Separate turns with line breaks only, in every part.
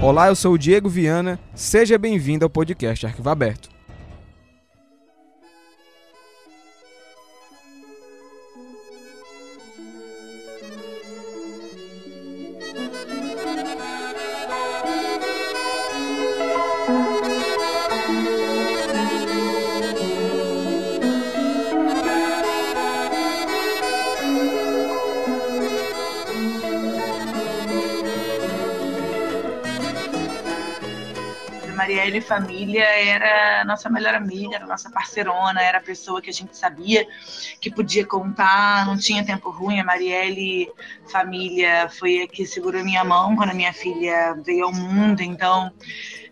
Olá, eu sou o Diego Viana, seja bem-vindo ao podcast Arquivo Aberto.
Família era nossa melhor amiga, era nossa parceirona, era a pessoa que a gente sabia que podia contar, não tinha tempo ruim. A Marielle Família foi a que segurou minha mão quando a minha filha veio ao mundo, então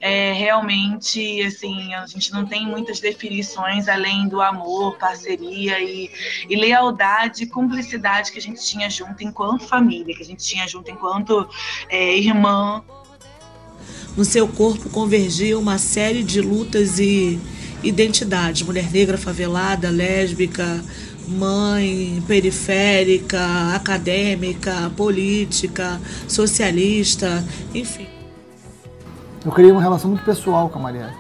é, realmente, assim, a gente não tem muitas definições além do amor, parceria e, e lealdade cumplicidade que a gente tinha junto enquanto família, que a gente tinha junto enquanto é, irmã,
no seu corpo convergia uma série de lutas e identidades: mulher negra favelada, lésbica, mãe periférica, acadêmica, política, socialista, enfim.
Eu criei uma relação muito pessoal com a Marielle.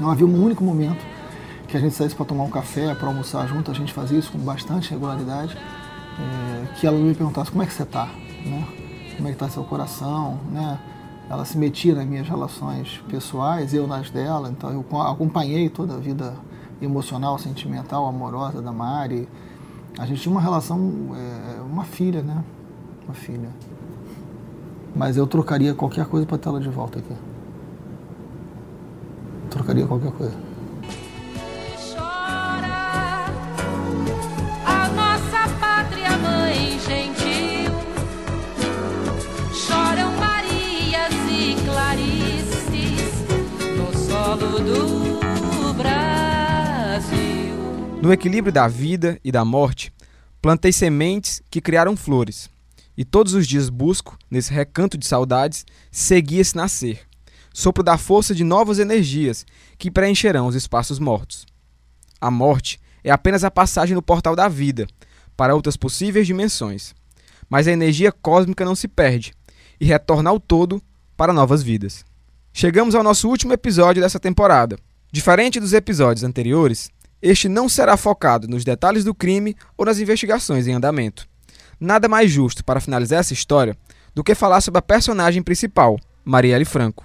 Não havia um único momento que a gente saísse para tomar um café, para almoçar junto, a gente fazia isso com bastante regularidade, é, que ela me perguntasse como é que você está, né? como é que está seu coração, né? Ela se metia nas minhas relações pessoais, eu nas dela, então eu acompanhei toda a vida emocional, sentimental, amorosa da Mari. A gente tinha uma relação, é, uma filha, né? Uma filha. Mas eu trocaria qualquer coisa para ter ela de volta aqui. Trocaria qualquer coisa.
No equilíbrio da vida e da morte, plantei sementes que criaram flores. E todos os dias busco, nesse recanto de saudades, seguir esse nascer. Sopro da força de novas energias que preencherão os espaços mortos. A morte é apenas a passagem no portal da vida para outras possíveis dimensões. Mas a energia cósmica não se perde e retorna ao todo para novas vidas. Chegamos ao nosso último episódio dessa temporada. Diferente dos episódios anteriores, este não será focado nos detalhes do crime ou nas investigações em andamento. Nada mais justo para finalizar essa história do que falar sobre a personagem principal, Marielle Franco.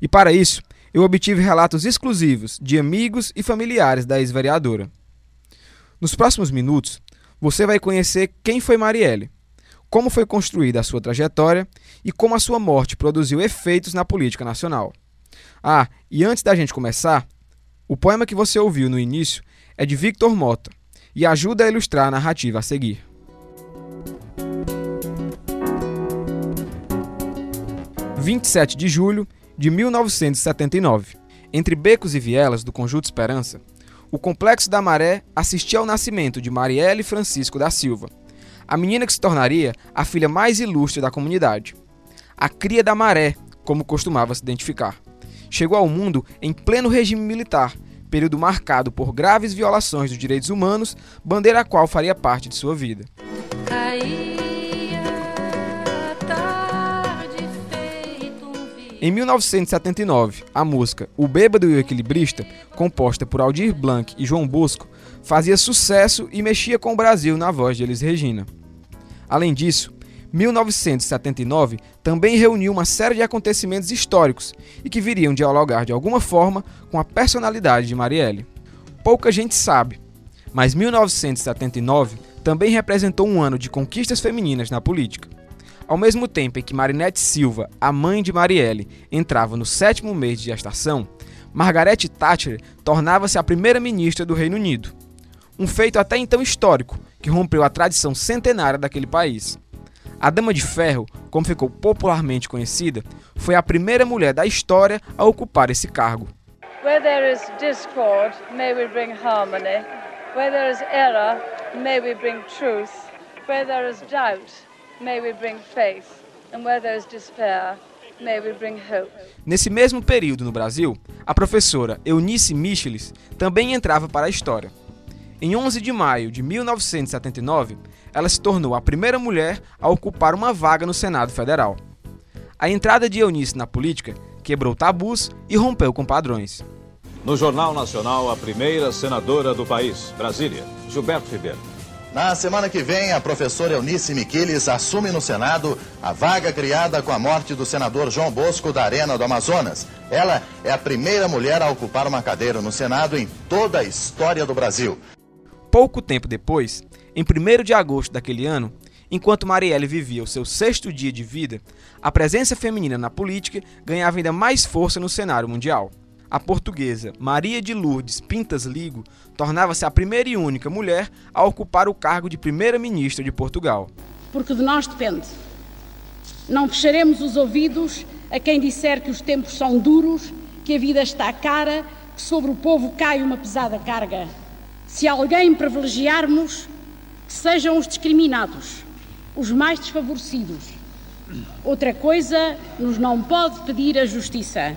E para isso, eu obtive relatos exclusivos de amigos e familiares da ex-vereadora. Nos próximos minutos, você vai conhecer quem foi Marielle, como foi construída a sua trajetória e como a sua morte produziu efeitos na política nacional. Ah, e antes da gente começar, o poema que você ouviu no início é de Victor Mota e ajuda a ilustrar a narrativa a seguir. ...27 de julho de 1979. Entre becos e vielas do Conjunto Esperança, o Complexo da Maré assistia ao nascimento de Marielle Francisco da Silva, a menina que se tornaria a filha mais ilustre da comunidade. A cria da maré, como costumava se identificar. Chegou ao mundo em pleno regime militar, período marcado por graves violações dos direitos humanos, bandeira a qual faria parte de sua vida. Em 1979, a música O Bêbado e o Equilibrista, composta por Aldir Blanc e João Bosco, fazia sucesso e mexia com o Brasil na voz de Elis Regina. Além disso, 1979 também reuniu uma série de acontecimentos históricos e que viriam dialogar de alguma forma com a personalidade de Marielle. Pouca gente sabe, mas 1979 também representou um ano de conquistas femininas na política. Ao mesmo tempo em que Marinette Silva, a mãe de Marielle, entrava no sétimo mês de gestação, Margaret Thatcher tornava-se a primeira ministra do Reino Unido um feito até então histórico, que rompeu a tradição centenária daquele país. A Dama de Ferro, como ficou popularmente conhecida, foi a primeira mulher da história a ocupar esse cargo. Where there is discord, may we bring harmony. Where there is error, may we bring truth. Where there is doubt, may we bring faith. And where there is despair, may we bring hope. Nesse mesmo período no Brasil, a professora Eunice Michelis também entrava para a história. Em 11 de maio de 1979, ela se tornou a primeira mulher a ocupar uma vaga no Senado Federal. A entrada de Eunice na política quebrou tabus e rompeu com padrões.
No Jornal Nacional, a primeira senadora do país, Brasília, Gilberto Ribeiro.
Na semana que vem, a professora Eunice Miquiles assume no Senado a vaga criada com a morte do senador João Bosco da Arena do Amazonas. Ela é a primeira mulher a ocupar uma cadeira no Senado em toda a história do Brasil.
Pouco tempo depois, em 1 de agosto daquele ano, enquanto Marielle vivia o seu sexto dia de vida, a presença feminina na política ganhava ainda mais força no cenário mundial. A portuguesa Maria de Lourdes Pintas Ligo tornava-se a primeira e única mulher a ocupar o cargo de primeira-ministra de Portugal.
Porque de nós depende. Não fecharemos os ouvidos a quem disser que os tempos são duros, que a vida está cara, que sobre o povo cai uma pesada carga. Se alguém privilegiarmos, que sejam os discriminados, os mais desfavorecidos. Outra coisa nos não pode pedir a justiça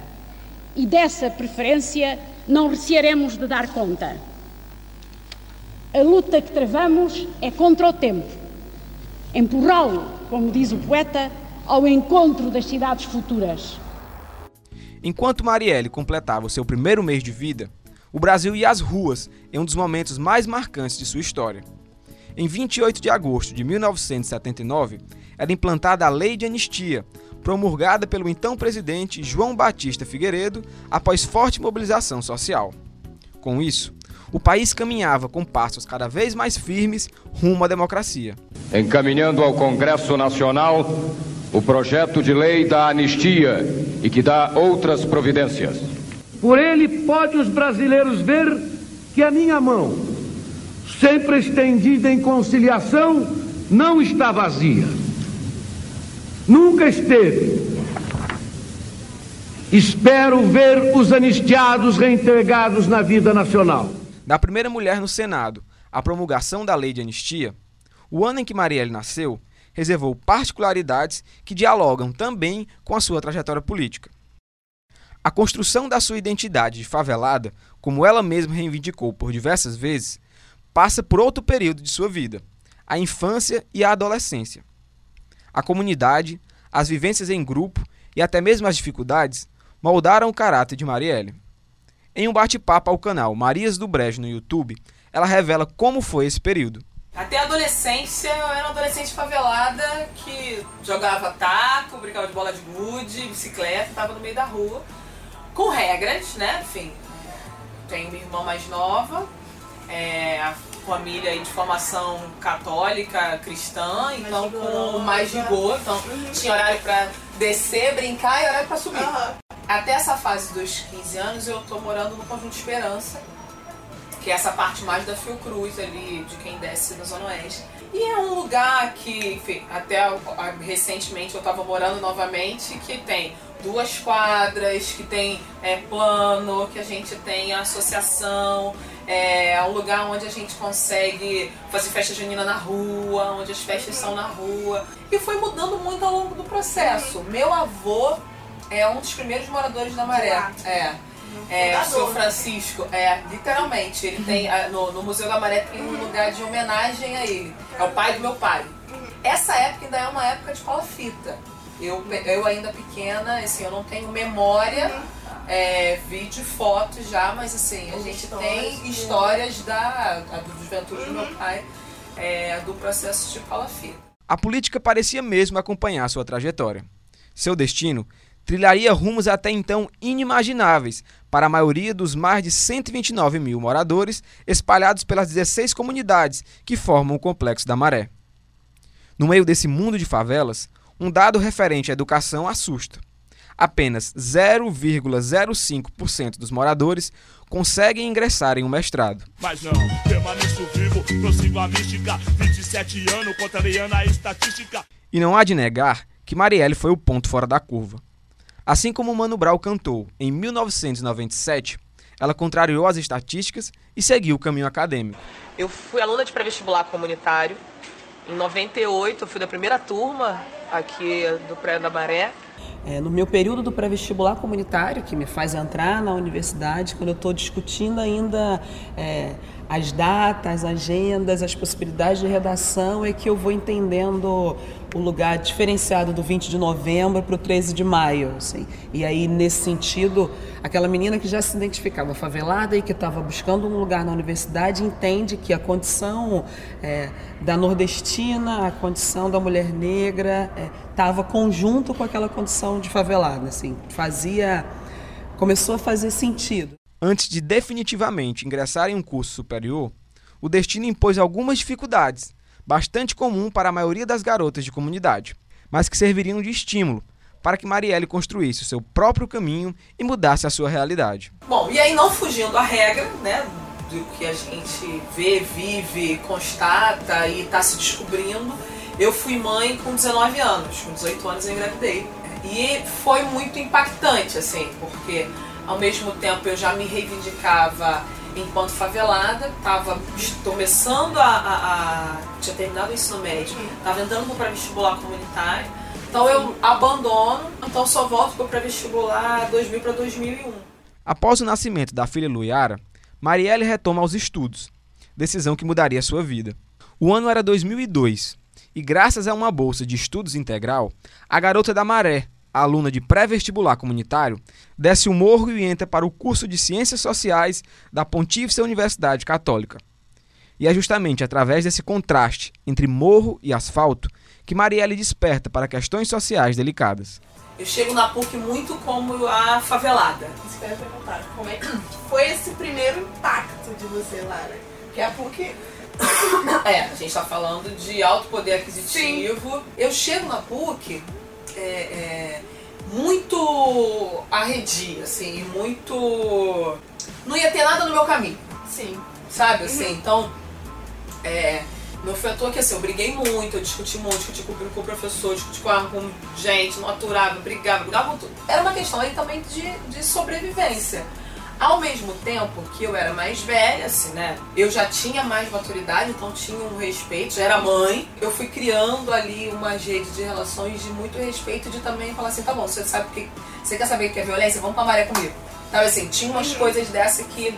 e dessa preferência não recearemos de dar conta. A luta que travamos é contra o tempo. Empurrá-lo, como diz o poeta, ao encontro das cidades futuras.
Enquanto Marielle completava o seu primeiro mês de vida, o Brasil ia às ruas em um dos momentos mais marcantes de sua história. Em 28 de agosto de 1979, era implantada a Lei de Anistia, promulgada pelo então presidente João Batista Figueiredo após forte mobilização social. Com isso, o país caminhava com passos cada vez mais firmes rumo à democracia.
Encaminhando ao Congresso Nacional o projeto de lei da anistia e que dá outras providências.
Por ele pode os brasileiros ver que a minha mão, sempre estendida em conciliação, não está vazia Nunca esteve. Espero ver os anistiados reintegrados na vida nacional.
Da primeira mulher no Senado à promulgação da lei de anistia, o ano em que Marielle nasceu reservou particularidades que dialogam também com a sua trajetória política. A construção da sua identidade de favelada, como ela mesma reivindicou por diversas vezes, passa por outro período de sua vida, a infância e a adolescência. A comunidade, as vivências em grupo e até mesmo as dificuldades moldaram o caráter de Marielle. Em um bate-papo ao canal Marias do Brejo no YouTube, ela revela como foi esse período.
Até a adolescência, eu era uma adolescente favelada que jogava taco, brincava de bola de gude, bicicleta, estava no meio da rua, com regras, né? Enfim, tenho uma irmã mais nova, é, a família de formação católica, cristã, então com mais rigor. Então tinha horário para descer, brincar e horário para subir. Uhum. Até essa fase dos 15 anos eu tô morando no Conjunto Esperança, que é essa parte mais da Fiocruz ali, de quem desce na Zona Oeste. E é um lugar que, enfim, até recentemente eu estava morando novamente, que tem duas quadras, que tem é, plano, que a gente tem associação, é um lugar onde a gente consegue fazer festa junina na rua, onde as festas são na rua. E foi mudando muito ao longo do processo. Meu avô é um dos primeiros moradores da Maré. É. É, o seu Francisco, é, literalmente, ele tem, no, no Museu da Maré tem um lugar de homenagem a ele. É o pai do meu pai. Essa época ainda é uma época de fita Eu, eu ainda pequena, assim, eu não tenho memória é, vídeo, foto já, mas assim, a gente tem histórias da, da do juventude do meu uhum. pai, é, do processo de palafita.
A política parecia mesmo acompanhar sua trajetória. Seu destino trilharia rumos até então inimagináveis para a maioria dos mais de 129 mil moradores espalhados pelas 16 comunidades que formam o Complexo da Maré. No meio desse mundo de favelas, um dado referente à educação assusta apenas 0,05% dos moradores conseguem ingressar em um mestrado. Mas não, permaneço vivo, prossigo a mística, 27 anos, contrariando a estatística. E não há de negar que Marielle foi o ponto fora da curva. Assim como Mano Brown cantou em 1997, ela contrariou as estatísticas e seguiu o caminho acadêmico.
Eu fui aluna de pré-vestibular comunitário. Em 98, eu fui da primeira turma aqui do Pré da Maré.
É, no meu período do pré-vestibular comunitário, que me faz entrar na universidade, quando eu estou discutindo ainda é, as datas, as agendas, as possibilidades de redação, é que eu vou entendendo o lugar diferenciado do 20 de novembro para o 13 de maio. Assim. E aí, nesse sentido, aquela menina que já se identificava favelada e que estava buscando um lugar na universidade entende que a condição é, da nordestina, a condição da mulher negra, estava é, conjunto com aquela condição de favelada. Assim, fazia, começou a fazer sentido.
Antes de definitivamente ingressar em um curso superior, o destino impôs algumas dificuldades, bastante comum para a maioria das garotas de comunidade, mas que serviriam de estímulo para que Marielle construísse o seu próprio caminho e mudasse a sua realidade.
Bom, e aí não fugindo à regra, né, do que a gente vê, vive, constata e está se descobrindo, eu fui mãe com 19 anos, com 18 anos eu engravidei. E foi muito impactante, assim, porque ao mesmo tempo eu já me reivindicava enquanto favelada, estava começando a, a, a, tinha terminado o ensino médio, estava entrando para vestibular comunitário, então eu abandono, então só volto para o pré-vestibular 2000 para 2001.
Após o nascimento da filha Luiara, Marielle retoma os estudos, decisão que mudaria sua vida. O ano era 2002 e graças a uma bolsa de estudos integral, a garota da Maré, aluna de pré-vestibular comunitário, desce o morro e entra para o curso de Ciências Sociais da Pontífice Universidade Católica. E é justamente através desse contraste entre morro e asfalto que Marielle desperta para questões sociais delicadas.
Eu chego na PUC muito como a favelada. Isso que eu ia perguntar. Como é que foi esse primeiro impacto de você, Lara? Que a PUC é, a gente está falando de alto poder aquisitivo. Sim. Eu chego na PUC é, é, muito arredia, assim, muito. Não ia ter nada no meu caminho.
Sim.
Sabe, assim, uhum. então. É, não foi à toa que assim, eu briguei muito, eu discuti muito, discuti com, com o professor, discuti com, com gente, não aturava, brigava, brigava com tudo. Era uma questão aí também de, de sobrevivência. Ao mesmo tempo que eu era mais velha, assim, né? Eu já tinha mais maturidade, então tinha um respeito, já era mãe. Eu fui criando ali uma rede de relações de muito respeito, de também falar assim, tá bom, você sabe que. Você quer saber o que é violência? Vamos pra maré comigo. Então, assim, tinha umas coisas dessa que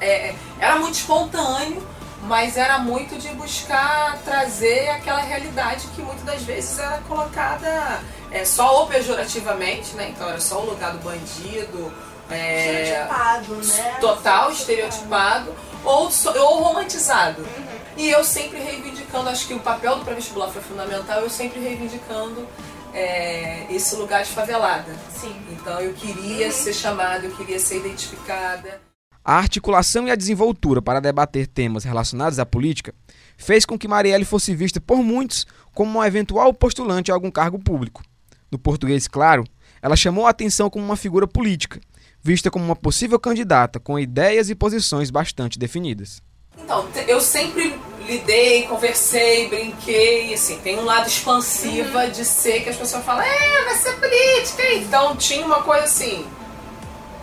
é, é, era muito espontâneo, mas era muito de buscar trazer aquela realidade que muitas das vezes era colocada é, só ou pejorativamente, né? Então era só o lugar do bandido
é, estereotipado, né?
Total estereotipado ou, ou romantizado. Uhum. E eu sempre reivindicando, acho que o papel do pré-vestibular foi fundamental, eu sempre reivindicando é, esse lugar de favelada.
Sim.
Então eu queria uhum. ser chamada, eu queria ser identificada.
A articulação e a desenvoltura para debater temas relacionados à política fez com que Marielle fosse vista por muitos como uma eventual postulante a algum cargo público. No português, claro, ela chamou a atenção como uma figura política, vista como uma possível candidata com ideias e posições bastante definidas.
Então, eu sempre lidei, conversei, brinquei, assim, tem um lado expansiva uhum. de ser que as pessoas falam, é, vai ser política. Então tinha uma coisa assim,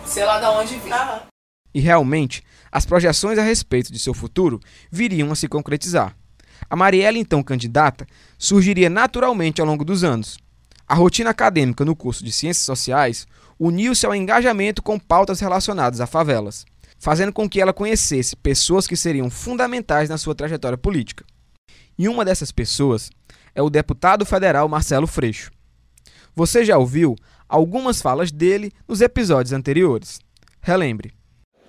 sei lá de onde vir. Uhum.
E realmente, as projeções a respeito de seu futuro viriam a se concretizar. A Marielle, então candidata, surgiria naturalmente ao longo dos anos. A rotina acadêmica no curso de Ciências Sociais uniu-se ao engajamento com pautas relacionadas a favelas, fazendo com que ela conhecesse pessoas que seriam fundamentais na sua trajetória política. E uma dessas pessoas é o deputado federal Marcelo Freixo. Você já ouviu algumas falas dele nos episódios anteriores. Relembre.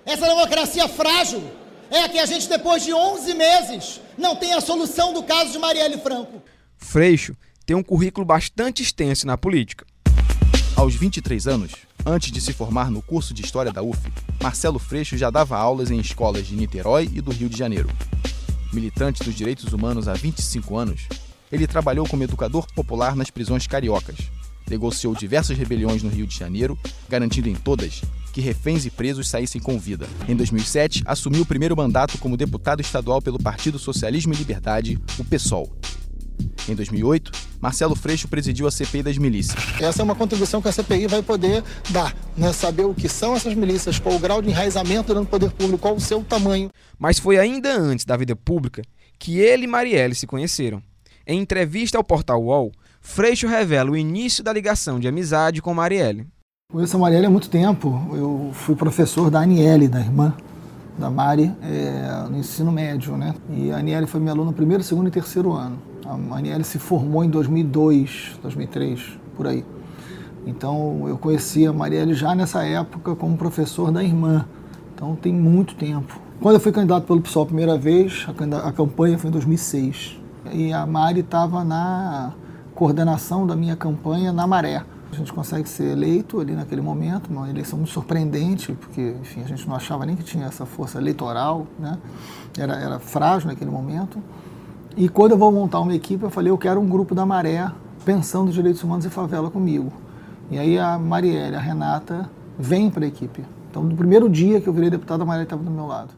Essa democracia frágil é a que a gente, depois de 11 meses, não tem a solução do caso de Marielle Franco.
Freixo tem um currículo bastante extenso na política.
Aos 23 anos, antes de se formar no curso de História da UF, Marcelo Freixo já dava aulas em escolas de Niterói e do Rio de Janeiro. Militante dos direitos humanos há 25 anos, ele trabalhou como educador popular nas prisões cariocas. Negociou diversas rebeliões no Rio de Janeiro, garantindo em todas que reféns e presos saíssem com vida. Em 2007, assumiu o primeiro mandato como deputado estadual pelo Partido Socialismo e Liberdade, o PSOL, em 2008, Marcelo Freixo presidiu a CPI das milícias.
Essa é uma contribuição que a CPI vai poder dar, né? saber o que são essas milícias, qual o grau de enraizamento no poder público, qual o seu tamanho.
Mas foi ainda antes da vida pública que ele e Marielle se conheceram. Em entrevista ao portal UOL, Freixo revela o início da ligação de amizade com Marielle.
Conheço a Marielle há muito tempo. Eu fui professor da Aniele, da irmã da Mari é, no ensino médio, né? E a Aniele foi minha aluna no primeiro, segundo e terceiro ano. A Aniele se formou em 2002, 2003, por aí. Então eu conheci a Marielle já nessa época como professor da irmã. Então tem muito tempo. Quando eu fui candidato pelo PSOL a primeira vez, a, a campanha foi em 2006. E a Mari estava na coordenação da minha campanha na Maré. A gente consegue ser eleito ali naquele momento, uma eleição muito surpreendente, porque enfim, a gente não achava nem que tinha essa força eleitoral, né? era, era frágil naquele momento. E quando eu vou montar uma equipe, eu falei, eu quero um grupo da Maré pensando os direitos humanos e favela comigo. E aí a Marielle, a Renata, vem para a equipe. Então, no primeiro dia que eu virei deputada, a Marielle estava do meu lado.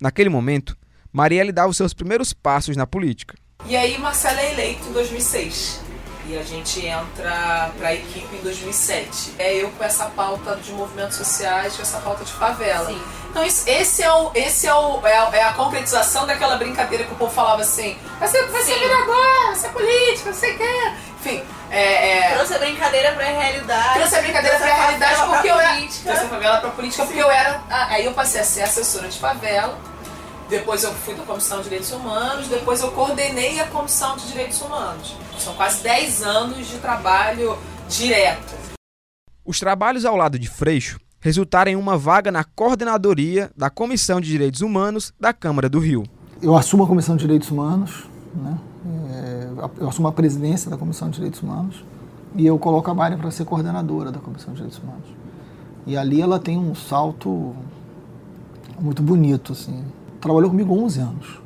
Naquele momento, Marielle dava os seus primeiros passos na política.
E aí Marcelo é eleito em 2006. E a gente entra para a equipe em 2007. É eu com essa pauta de movimentos sociais, com essa pauta de favela. Sim. Então esse é, o, esse é, o, é, a, é a concretização daquela brincadeira que o povo falava assim: vai ser, vai ser vereador, vai ser político, não sei o quê. Enfim, é,
é... Trouxe a brincadeira pra realidade.
Trouxe a brincadeira pra realidade porque eu era. Trouxe a favela pra política Sim. porque eu era. Aí eu passei a ser assessora de favela. Depois eu fui da Comissão de Direitos Humanos, depois eu coordenei a Comissão de Direitos Humanos. São quase 10 anos de trabalho direto.
Os trabalhos ao lado de Freixo resultaram em uma vaga na coordenadoria da Comissão de Direitos Humanos da Câmara do Rio.
Eu assumo a Comissão de Direitos Humanos, né? É, eu assumo a presidência da Comissão de Direitos Humanos e eu coloco a Mari para ser coordenadora da Comissão de Direitos Humanos. E ali ela tem um salto muito bonito, assim. Trabalhou comigo 11 anos.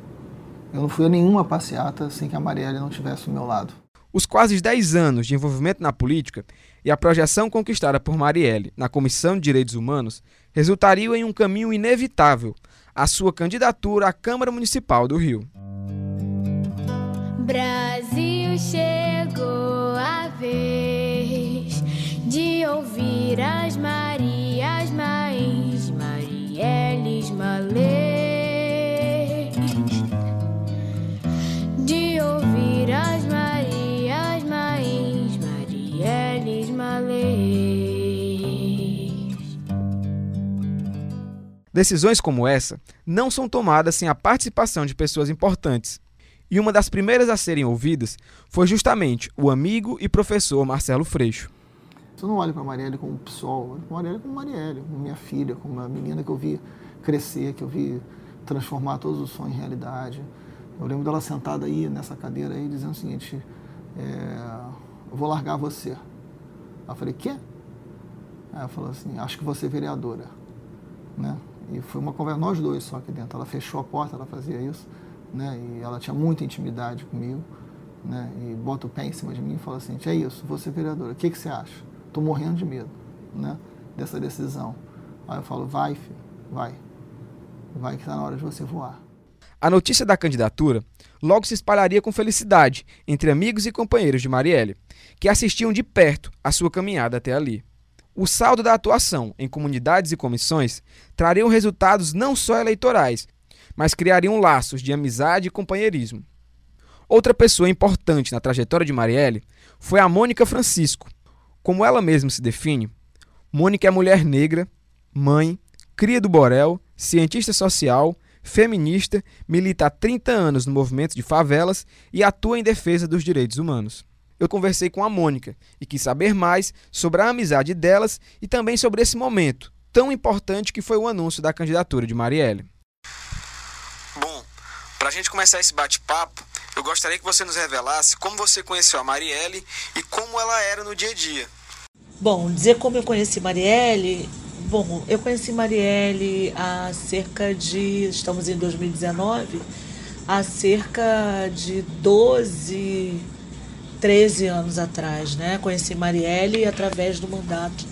Eu não fui a nenhuma passeata sem que a Marielle não estivesse ao meu lado.
Os quase 10 anos de envolvimento na política e a projeção conquistada por Marielle na Comissão de Direitos Humanos resultariam em um caminho inevitável, a sua candidatura à Câmara Municipal do Rio.
Brasil chegou a vez de ouvir as Marias Mães, Marielles Malês,
Decisões como essa não são tomadas sem a participação de pessoas importantes e uma das primeiras a serem ouvidas foi justamente o amigo e professor Marcelo Freixo.
Eu não olho para Marielle como eu olho para Marielle como Marielle, como minha filha, como uma menina que eu vi crescer, que eu vi transformar todos os sonhos em realidade. Eu lembro dela sentada aí nessa cadeira aí dizendo o seguinte, é, eu vou largar você. eu falei, quê? Ela falou assim, acho que você é vereadora. Né? E foi uma conversa, nós dois só aqui dentro. Ela fechou a porta, ela fazia isso né? E ela tinha muita intimidade comigo, né? E bota o pé em cima de mim e fala assim: é isso, você vereadora, o que, que você acha? Estou morrendo de medo, né? Dessa decisão. Aí eu falo: vai, filho, vai. Vai que está na hora de você voar.
A notícia da candidatura logo se espalharia com felicidade entre amigos e companheiros de Marielle, que assistiam de perto a sua caminhada até ali. O saldo da atuação em comunidades e comissões trariam resultados não só eleitorais, mas criariam laços de amizade e companheirismo. Outra pessoa importante na trajetória de Marielle foi a Mônica Francisco. Como ela mesma se define, Mônica é mulher negra, mãe, cria do Borel, cientista social, feminista, milita há 30 anos no movimento de favelas e atua em defesa dos direitos humanos. Eu conversei com a Mônica e quis saber mais sobre a amizade delas e também sobre esse momento tão importante que foi o anúncio da candidatura de Marielle. Para a gente começar esse bate-papo, eu gostaria que você nos revelasse como você conheceu a Marielle e como ela era no dia a dia.
Bom, dizer como eu conheci Marielle. Bom, eu conheci Marielle há cerca de. Estamos em 2019, há cerca de 12, 13 anos atrás, né? Conheci Marielle através do mandato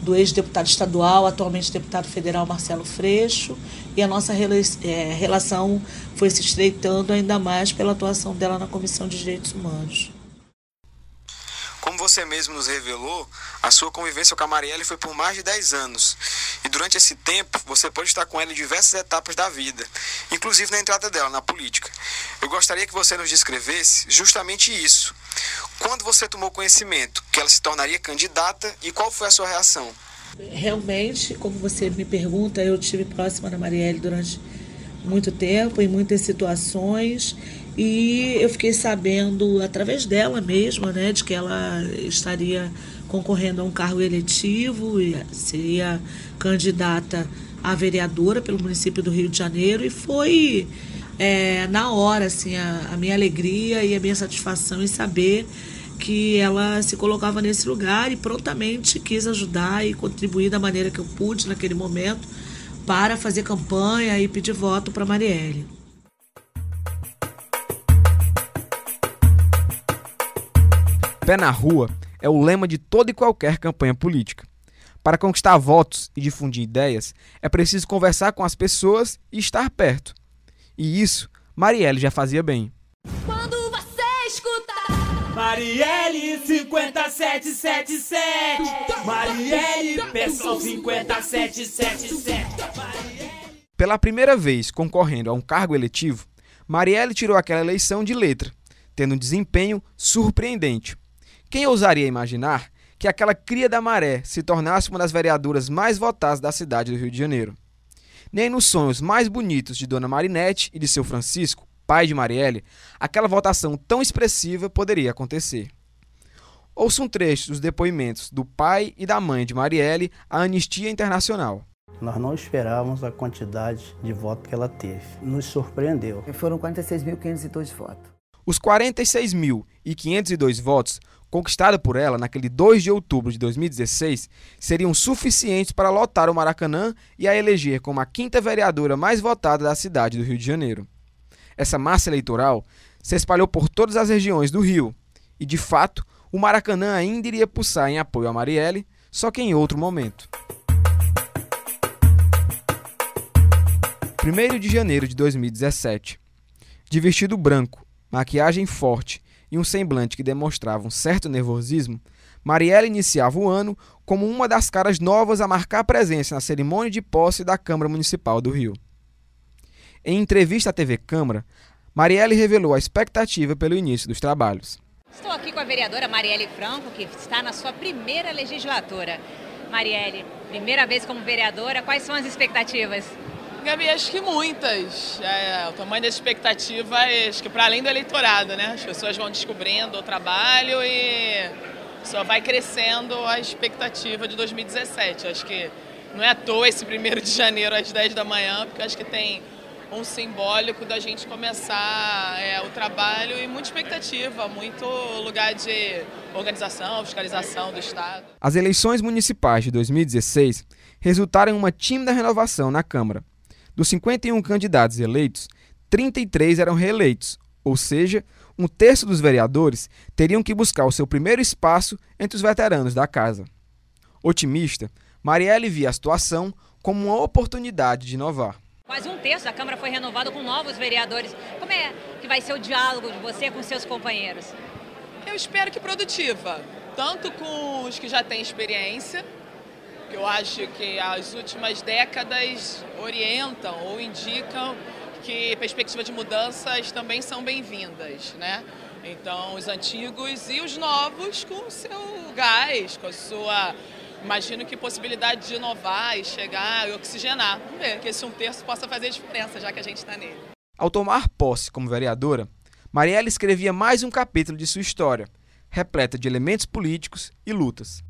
do ex-deputado estadual, atualmente deputado federal Marcelo Freixo, e a nossa é, relação foi se estreitando ainda mais pela atuação dela na Comissão de Direitos Humanos.
Como você mesmo nos revelou, a sua convivência com a Marielle foi por mais de 10 anos. E durante esse tempo, você pode estar com ela em diversas etapas da vida, inclusive na entrada dela na política. Eu gostaria que você nos descrevesse justamente isso. Quando você tomou conhecimento que ela se tornaria candidata e qual foi a sua reação?
Realmente, como você me pergunta, eu tive próxima da Marielle durante muito tempo, em muitas situações, e eu fiquei sabendo através dela mesma, né, de que ela estaria concorrendo a um cargo eletivo e seria candidata a vereadora pelo município do Rio de Janeiro e foi é, na hora assim a, a minha alegria e a minha satisfação em saber que ela se colocava nesse lugar e prontamente quis ajudar e contribuir da maneira que eu pude naquele momento para fazer campanha e pedir voto para Marielle.
Pé na rua é o lema de toda e qualquer campanha política. Para conquistar votos e difundir ideias, é preciso conversar com as pessoas e estar perto. E isso Marielle já fazia bem.
Quando você escutar Marielle 5777 Marielle Pessoal 5777
Pela primeira vez concorrendo a um cargo eletivo, Marielle tirou aquela eleição de letra, tendo um desempenho surpreendente. Quem ousaria imaginar que aquela cria da maré se tornasse uma das vereadoras mais votadas da cidade do Rio de Janeiro? Nem nos sonhos mais bonitos de Dona Marinette e de seu Francisco, pai de Marielle, aquela votação tão expressiva poderia acontecer. Ouça um trecho dos depoimentos do pai e da mãe de Marielle à Anistia Internacional.
Nós não esperávamos a quantidade de votos que ela teve. Nos surpreendeu.
Foram 46.502 votos.
Os 46.502 votos conquistados por ela naquele 2 de outubro de 2016 seriam suficientes para lotar o Maracanã e a eleger como a quinta vereadora mais votada da cidade do Rio de Janeiro. Essa massa eleitoral se espalhou por todas as regiões do Rio e, de fato, o Maracanã ainda iria pulsar em apoio a Marielle, só que em outro momento. 1 de janeiro de 2017. De vestido branco, maquiagem forte e um semblante que demonstrava um certo nervosismo, Marielle iniciava o ano como uma das caras novas a marcar presença na cerimônia de posse da Câmara Municipal do Rio. Em entrevista à TV Câmara, Marielle revelou a expectativa pelo início dos trabalhos.
Estou aqui com a vereadora Marielle Franco, que está na sua primeira legislatura. Marielle, primeira vez como vereadora, quais são as expectativas?
Gabi, acho que muitas. É, o tamanho da expectativa, acho que para além do eleitorado, né? As pessoas vão descobrindo o trabalho e só vai crescendo a expectativa de 2017. Acho que não é à toa esse primeiro de janeiro às 10 da manhã, porque acho que tem um simbólico da gente começar é, o trabalho e muita expectativa, muito lugar de organização, fiscalização do Estado.
As eleições municipais de 2016 resultaram em uma tímida renovação na Câmara. Dos 51 candidatos eleitos, 33 eram reeleitos, ou seja, um terço dos vereadores teriam que buscar o seu primeiro espaço entre os veteranos da casa. Otimista, Marielle via a situação como uma oportunidade de inovar.
Quase um terço da Câmara foi renovado com novos vereadores. Como é que vai ser o diálogo de você com seus companheiros?
Eu espero que produtiva, tanto com os que já têm experiência, eu acho que as últimas décadas orientam ou indicam que perspectivas de mudanças também são bem-vindas, né? Então, os antigos e os novos com o seu gás, com a sua imagino que possibilidade de inovar e chegar e oxigenar. Vamos ver que esse um terço possa fazer diferença, já que a gente está nele.
Ao tomar posse como vereadora, Marielle escrevia mais um capítulo de sua história, repleta de elementos políticos e lutas.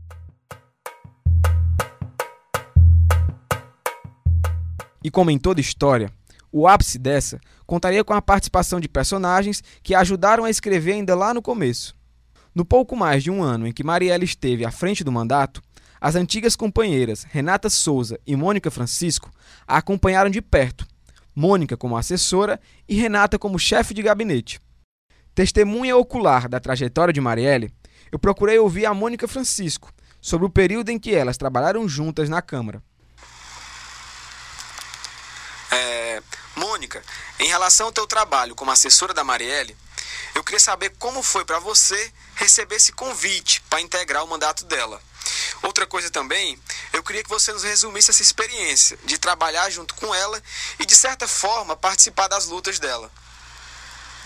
E como em toda história, o ápice dessa contaria com a participação de personagens que ajudaram a escrever ainda lá no começo. No pouco mais de um ano em que Marielle esteve à frente do mandato, as antigas companheiras Renata Souza e Mônica Francisco a acompanharam de perto, Mônica como assessora e Renata como chefe de gabinete. Testemunha ocular da trajetória de Marielle, eu procurei ouvir a Mônica Francisco sobre o período em que elas trabalharam juntas na Câmara. É, Mônica, em relação ao teu trabalho como assessora da Marielle, eu queria saber como foi para você receber esse convite para integrar o mandato dela. Outra coisa também, eu queria que você nos resumisse essa experiência de trabalhar junto com ela e, de certa forma, participar das lutas dela.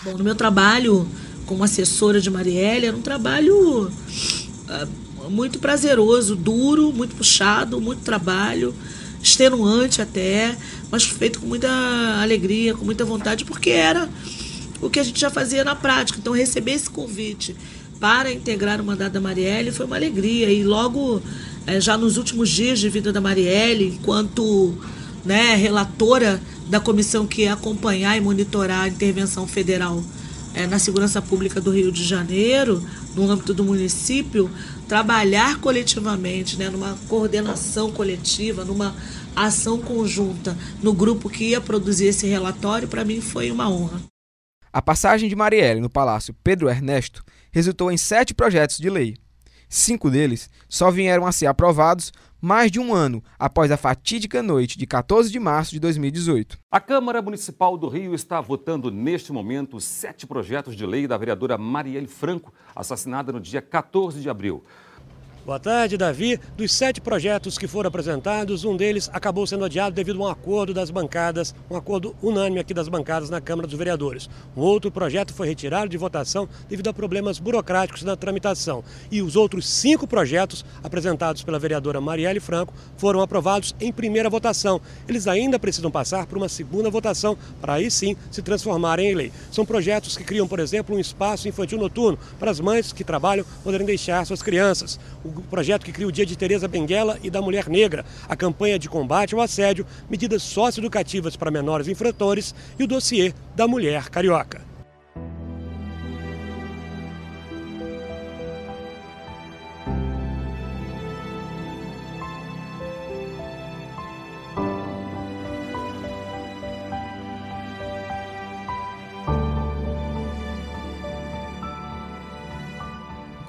Bom, no meu trabalho como assessora de Marielle, era um trabalho uh, muito prazeroso, duro, muito puxado, muito trabalho, extenuante até, mas feito com muita alegria, com muita vontade, porque era o que a gente já fazia na prática. Então, receber esse convite para integrar o mandato da Marielle foi uma alegria. E logo, é, já nos últimos dias de vida da Marielle, enquanto né, relatora da comissão que ia acompanhar e monitorar a intervenção federal é, na segurança pública do Rio de Janeiro, no âmbito do município, trabalhar coletivamente, né, numa coordenação coletiva, numa ação conjunta no grupo que ia produzir esse relatório, para mim foi uma honra.
A passagem de Marielle no Palácio Pedro Ernesto resultou em sete projetos de lei. Cinco deles só vieram a ser aprovados mais de um ano após a fatídica noite de 14 de março de 2018.
A Câmara Municipal do Rio está votando neste momento sete projetos de lei da vereadora Marielle Franco, assassinada no dia 14 de abril.
Boa tarde, Davi. Dos sete projetos que foram apresentados, um deles acabou sendo adiado devido a um acordo das bancadas, um acordo unânime aqui das bancadas na Câmara dos Vereadores. Um outro projeto foi retirado de votação devido a problemas burocráticos na tramitação. E os outros cinco projetos apresentados pela vereadora Marielle Franco foram aprovados em primeira votação. Eles ainda precisam passar por uma segunda votação para aí sim se transformarem em lei. São projetos que criam, por exemplo, um espaço infantil noturno para as mães que trabalham poderem deixar suas crianças. O projeto que cria o Dia de Teresa Benguela e da Mulher Negra, a campanha de combate ao assédio, medidas socioeducativas para menores infratores e o dossiê da Mulher Carioca.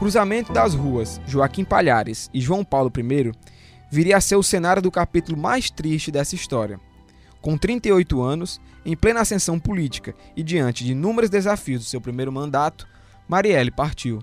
Cruzamento das ruas Joaquim Palhares e João Paulo I viria a ser o cenário do capítulo mais triste dessa história. Com 38 anos, em plena ascensão política e diante de inúmeros desafios do seu primeiro mandato, Marielle partiu.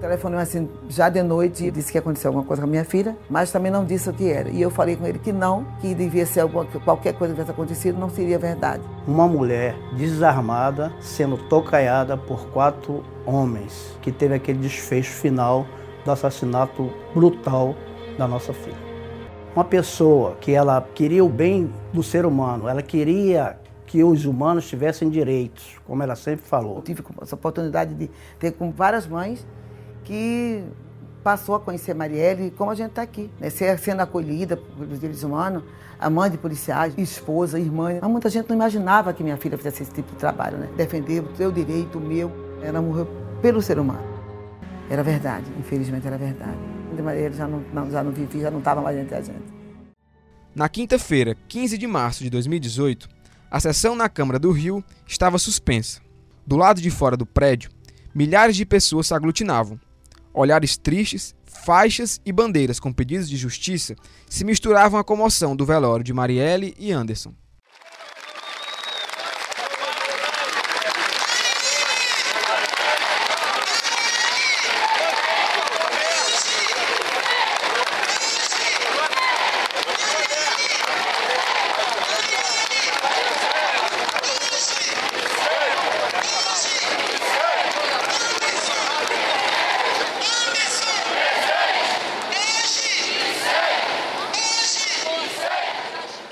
Telefonou assim já de noite disse que aconteceu alguma coisa com a minha filha, mas também não disse o que era. E eu falei com ele que não, que devia ser alguma, qualquer coisa que tivesse acontecido, não seria verdade.
Uma mulher desarmada sendo tocaiada por quatro homens, que teve aquele desfecho final do assassinato brutal da nossa filha. Uma pessoa que ela queria o bem do ser humano, ela queria que os humanos tivessem direitos, como ela sempre falou.
Eu tive essa oportunidade de ter com várias mães que passou a conhecer Marielle como a gente está aqui, né? sendo acolhida pelos direitos humanos, a mãe de policiais, esposa, irmã. Mas muita gente não imaginava que minha filha fizesse esse tipo de trabalho, né? defender o seu direito, o meu. Ela morreu pelo ser humano. Era verdade, infelizmente era verdade. A Marielle já não, não, já não vivia, já não estava mais entre a gente.
Na quinta-feira, 15 de março de 2018, a sessão na Câmara do Rio estava suspensa. Do lado de fora do prédio, milhares de pessoas se aglutinavam, Olhares tristes, faixas e bandeiras com pedidos de justiça se misturavam à comoção do velório de Marielle e Anderson.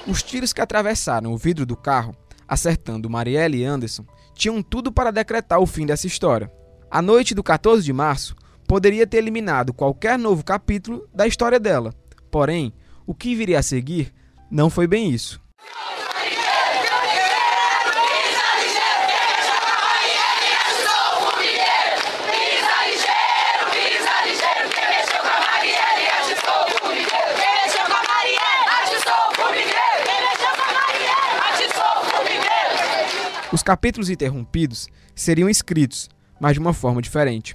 Os tiros que atravessaram o vidro do carro, acertando Marielle e Anderson, tinham tudo para decretar o fim dessa história. A noite do 14 de março poderia ter eliminado qualquer novo capítulo da história dela. Porém, o que viria a seguir não foi bem isso. Os capítulos interrompidos seriam escritos, mas de uma forma diferente.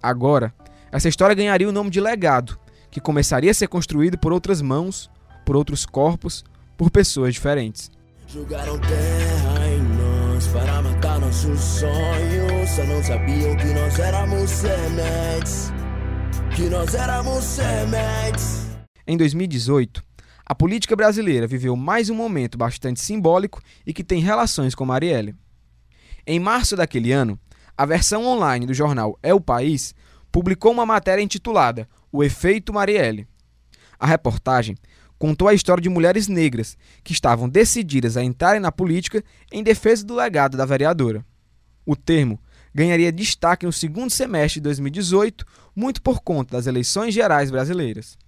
Agora, essa história ganharia o nome de legado, que começaria a ser construído por outras mãos, por outros corpos, por pessoas diferentes. Jogaram terra em nós para matar nossos sonhos. Só não sabiam que nós éramos sementes. Que nós éramos sementes. Em 2018, a política brasileira viveu mais um momento bastante simbólico e que tem relações com Marielle. Em março daquele ano, a versão online do jornal É o País publicou uma matéria intitulada O Efeito Marielle. A reportagem contou a história de mulheres negras que estavam decididas a entrarem na política em defesa do legado da vereadora. O termo ganharia destaque no segundo semestre de 2018, muito por conta das eleições gerais brasileiras.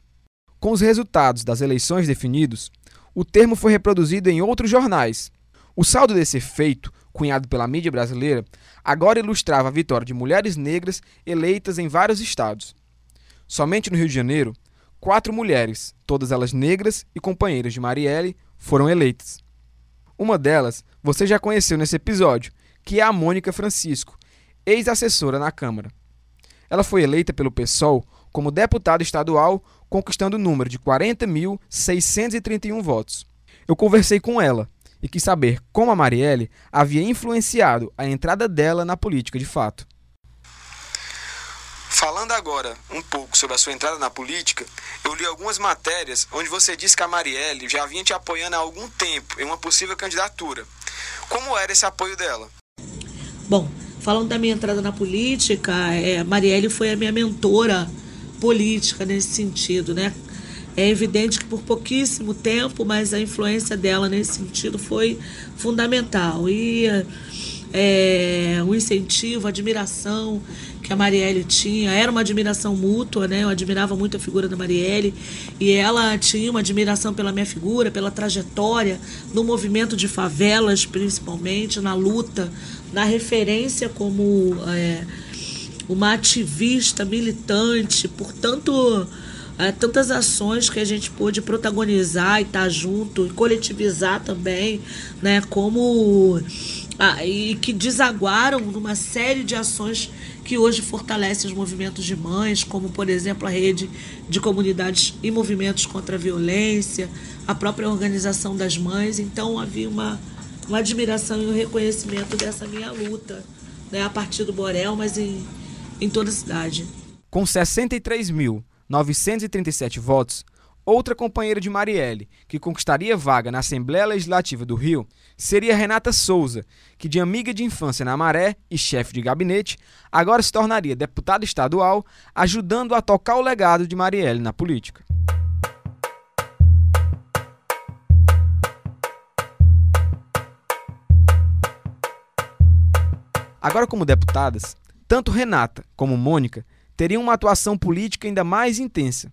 Com os resultados das eleições definidos, o termo foi reproduzido em outros jornais. O saldo desse efeito, cunhado pela mídia brasileira, agora ilustrava a vitória de mulheres negras eleitas em vários estados. Somente no Rio de Janeiro, quatro mulheres, todas elas negras e companheiras de Marielle, foram eleitas. Uma delas você já conheceu nesse episódio, que é a Mônica Francisco, ex-assessora na Câmara. Ela foi eleita pelo PSOL como deputada estadual, conquistando o número de 40.631 votos. Eu conversei com ela e quis saber como a Marielle havia influenciado a entrada dela na política de fato. Falando agora um pouco sobre a sua entrada na política, eu li algumas matérias onde você disse que a Marielle já vinha te apoiando há algum tempo em uma possível candidatura. Como era esse apoio dela?
Bom, falando da minha entrada na política, é, Marielle foi a minha mentora política nesse sentido, né? É evidente que por pouquíssimo tempo, mas a influência dela nesse sentido foi fundamental. E é, o incentivo, a admiração que a Marielle tinha, era uma admiração mútua, né? Eu admirava muito a figura da Marielle e ela tinha uma admiração pela minha figura, pela trajetória no movimento de favelas, principalmente, na luta, na referência como é, uma ativista militante, portanto é, tantas ações que a gente pôde protagonizar e estar tá junto e coletivizar também, né? Como ah, e que desaguaram numa série de ações que hoje fortalecem os movimentos de mães, como por exemplo a rede de comunidades e movimentos contra a violência, a própria organização das mães. Então havia uma, uma admiração e um reconhecimento dessa minha luta, né? a partir do Borel, mas em, em toda a cidade.
Com 63 mil 937 votos, outra companheira de Marielle, que conquistaria vaga na Assembleia Legislativa do Rio, seria Renata Souza, que de amiga de infância na Maré e chefe de gabinete, agora se tornaria deputada estadual, ajudando a tocar o legado de Marielle na política. Agora, como deputadas, tanto Renata como Mônica teria uma atuação política ainda mais intensa,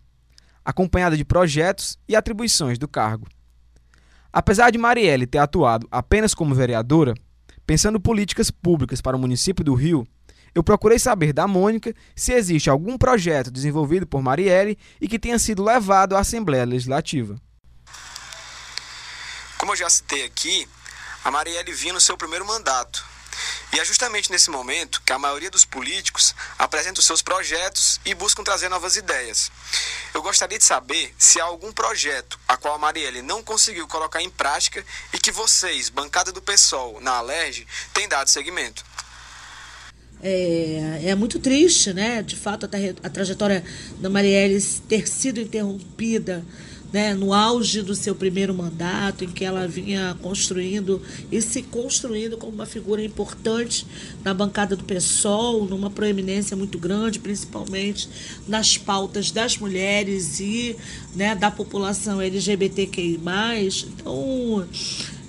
acompanhada de projetos e atribuições do cargo. Apesar de Marielle ter atuado apenas como vereadora, pensando políticas públicas para o município do Rio, eu procurei saber da Mônica se existe algum projeto desenvolvido por Marielle e que tenha sido levado à Assembleia Legislativa. Como eu já citei aqui, a Marielle vinha no seu primeiro mandato, e é justamente nesse momento que a maioria dos políticos apresenta os seus projetos e buscam trazer novas ideias. Eu gostaria de saber se há algum projeto a qual a Marielle não conseguiu colocar em prática e que vocês, bancada do PSOL, na Alerj, têm dado seguimento.
É, é, muito triste, né? De fato, a, a trajetória da Marielle ter sido interrompida né, no auge do seu primeiro mandato, em que ela vinha construindo e se construindo como uma figura importante na bancada do PSOL, numa proeminência muito grande, principalmente nas pautas das mulheres e né, da população LGBTQI. Então,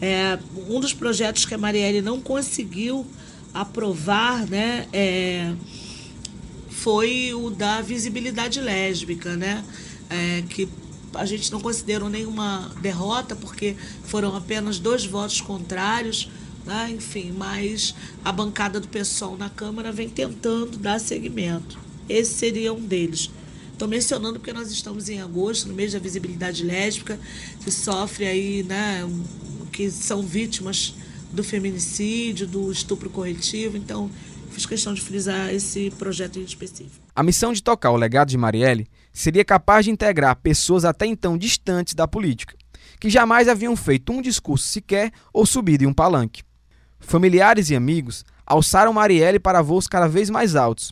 é, um dos projetos que a Marielle não conseguiu aprovar né, é, foi o da visibilidade lésbica, né? É, que a gente não considerou nenhuma derrota, porque foram apenas dois votos contrários, né? enfim, mas a bancada do PSOL na Câmara vem tentando dar seguimento. Esse seria um deles. Estou mencionando porque nós estamos em agosto, no mês da visibilidade lésbica, que sofre aí, né, que são vítimas do feminicídio, do estupro corretivo, então fiz questão de frisar esse projeto em específico.
A missão de tocar o legado de Marielle seria capaz de integrar pessoas até então distantes da política, que jamais haviam feito um discurso sequer ou subido em um palanque. Familiares e amigos alçaram Marielle para voos cada vez mais altos.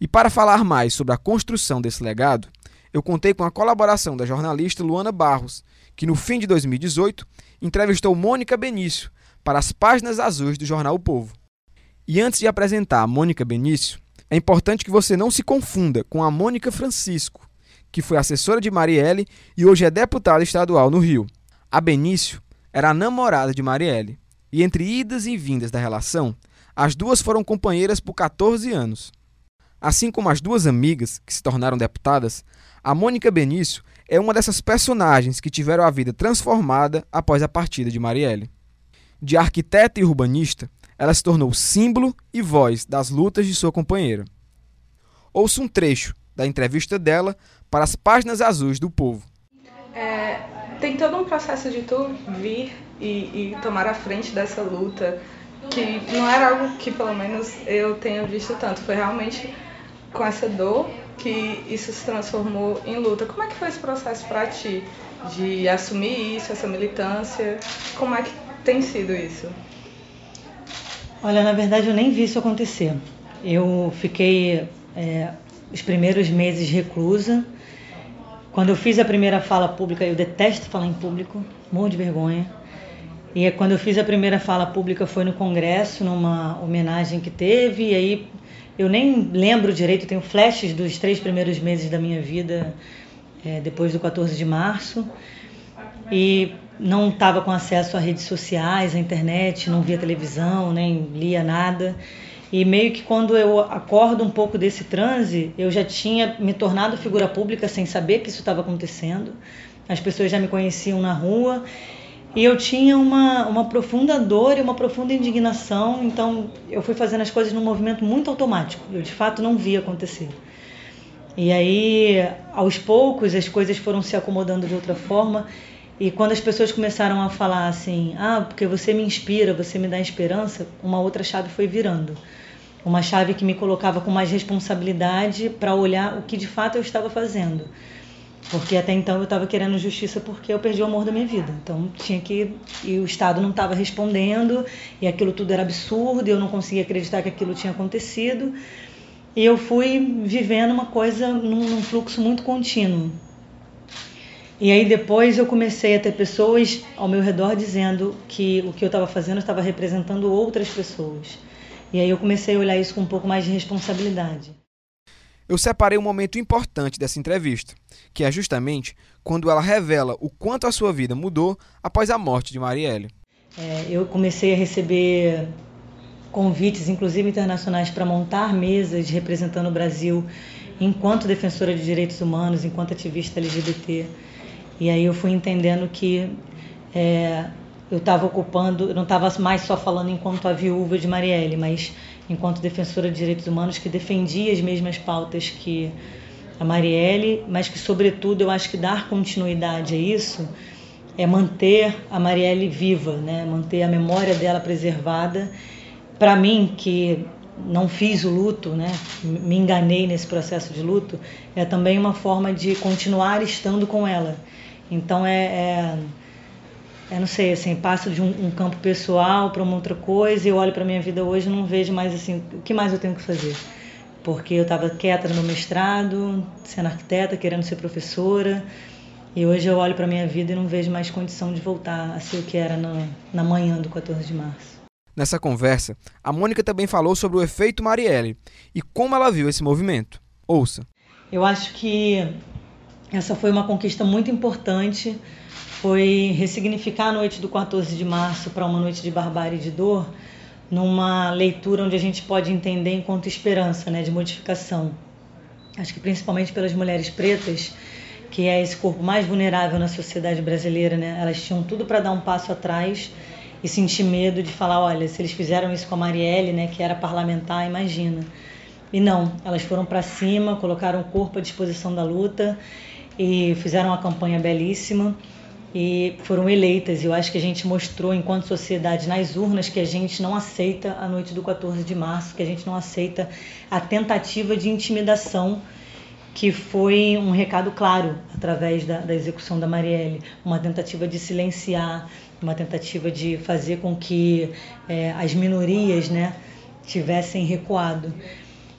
E para falar mais sobre a construção desse legado, eu contei com a colaboração da jornalista Luana Barros, que no fim de 2018 entrevistou Mônica Benício para as páginas azuis do jornal o Povo. E antes de apresentar a Mônica Benício, É importante que você não se confunda com a Mônica Francisco, que foi assessora de Marielle e hoje é deputada estadual no Rio. A Benício era a namorada de Marielle, e entre idas e vindas da relação, as duas foram companheiras por 14 anos. Assim como as duas amigas que se tornaram deputadas, a Mônica Benício é uma dessas personagens que tiveram a vida transformada após a partida de Marielle. De arquiteta e urbanista, ela se tornou símbolo e voz das lutas de sua companheira. Ouça um trecho da entrevista dela para as páginas azuis do Povo.
É, tem todo um processo de tu vir e, e tomar a frente dessa luta, que não era algo que pelo menos eu tenha visto tanto, foi realmente com essa dor que isso se transformou em luta. Como é que foi esse processo para ti de assumir isso, essa militância? Como é que tem sido isso?
Olha, na verdade eu nem vi isso acontecer. Eu fiquei é, os primeiros meses reclusa. Quando eu fiz a primeira fala pública, eu detesto falar em público, morro de vergonha. E quando eu fiz a primeira fala pública foi no Congresso, numa homenagem que teve, e aí eu nem lembro direito, tenho flashes dos três primeiros meses da minha vida é, depois do 14 de março. E não estava com acesso a redes sociais, à internet, não via televisão, nem lia nada. E meio que quando eu acordo um pouco desse transe, eu já tinha me tornado figura pública sem saber que isso estava acontecendo. As pessoas já me conheciam na rua e eu tinha uma, uma profunda dor e uma profunda indignação, então eu fui fazendo as coisas num movimento muito automático. Eu de fato não via acontecer. E aí, aos poucos, as coisas foram se acomodando de outra forma. E quando as pessoas começaram a falar assim, ah, porque você me inspira, você me dá esperança, uma outra chave foi virando. Uma chave que me colocava com mais responsabilidade para olhar o que de fato eu estava fazendo. Porque até então eu estava querendo justiça porque eu perdi o amor da minha vida. Então tinha que. E o Estado não estava respondendo, e aquilo tudo era absurdo, e eu não conseguia acreditar que aquilo tinha acontecido. E eu fui vivendo uma coisa num, num fluxo muito contínuo. E aí depois eu comecei a ter pessoas ao meu redor dizendo que o que eu estava fazendo estava representando outras pessoas. E aí eu comecei a olhar isso com um pouco mais de responsabilidade
eu separei um momento importante dessa entrevista, que é justamente quando ela revela o quanto a sua vida mudou após a morte de Marielle.
É, eu comecei a receber convites, inclusive internacionais, para montar mesas representando o Brasil enquanto defensora de direitos humanos, enquanto ativista LGBT. E aí eu fui entendendo que é, eu estava ocupando, eu não estava mais só falando enquanto a viúva de Marielle, mas enquanto defensora de direitos humanos que defendia as mesmas pautas que a Marielle, mas que, sobretudo, eu acho que dar continuidade a isso é manter a Marielle viva, né? manter a memória dela preservada. Para mim, que não fiz o luto, né? me enganei nesse processo de luto, é também uma forma de continuar estando com ela. Então, é, é eu não sei, assim, passo de um, um campo pessoal para uma outra coisa e eu olho para minha vida hoje e não vejo mais assim, o que mais eu tenho que fazer? Porque eu estava quieta no meu mestrado, sendo arquiteta, querendo ser professora, e hoje eu olho para minha vida e não vejo mais condição de voltar a ser o que era na, na manhã do 14 de março.
Nessa conversa, a Mônica também falou sobre o efeito Marielle e como ela viu esse movimento. Ouça.
Eu acho que essa foi uma conquista muito importante foi ressignificar a noite do 14 de março para uma noite de barbárie e de dor, numa leitura onde a gente pode entender enquanto esperança, né, de modificação. Acho que principalmente pelas mulheres pretas, que é esse corpo mais vulnerável na sociedade brasileira, né? Elas tinham tudo para dar um passo atrás e sentir medo de falar, olha, se eles fizeram isso com a Marielle, né, que era parlamentar, imagina. E não, elas foram para cima, colocaram o corpo à disposição da luta e fizeram uma campanha belíssima e foram eleitas. Eu acho que a gente mostrou, enquanto sociedade, nas urnas, que a gente não aceita a noite do 14 de março, que a gente não aceita a tentativa de intimidação, que foi um recado claro através da, da execução da Marielle, uma tentativa de silenciar, uma tentativa de fazer com que é, as minorias né, tivessem recuado.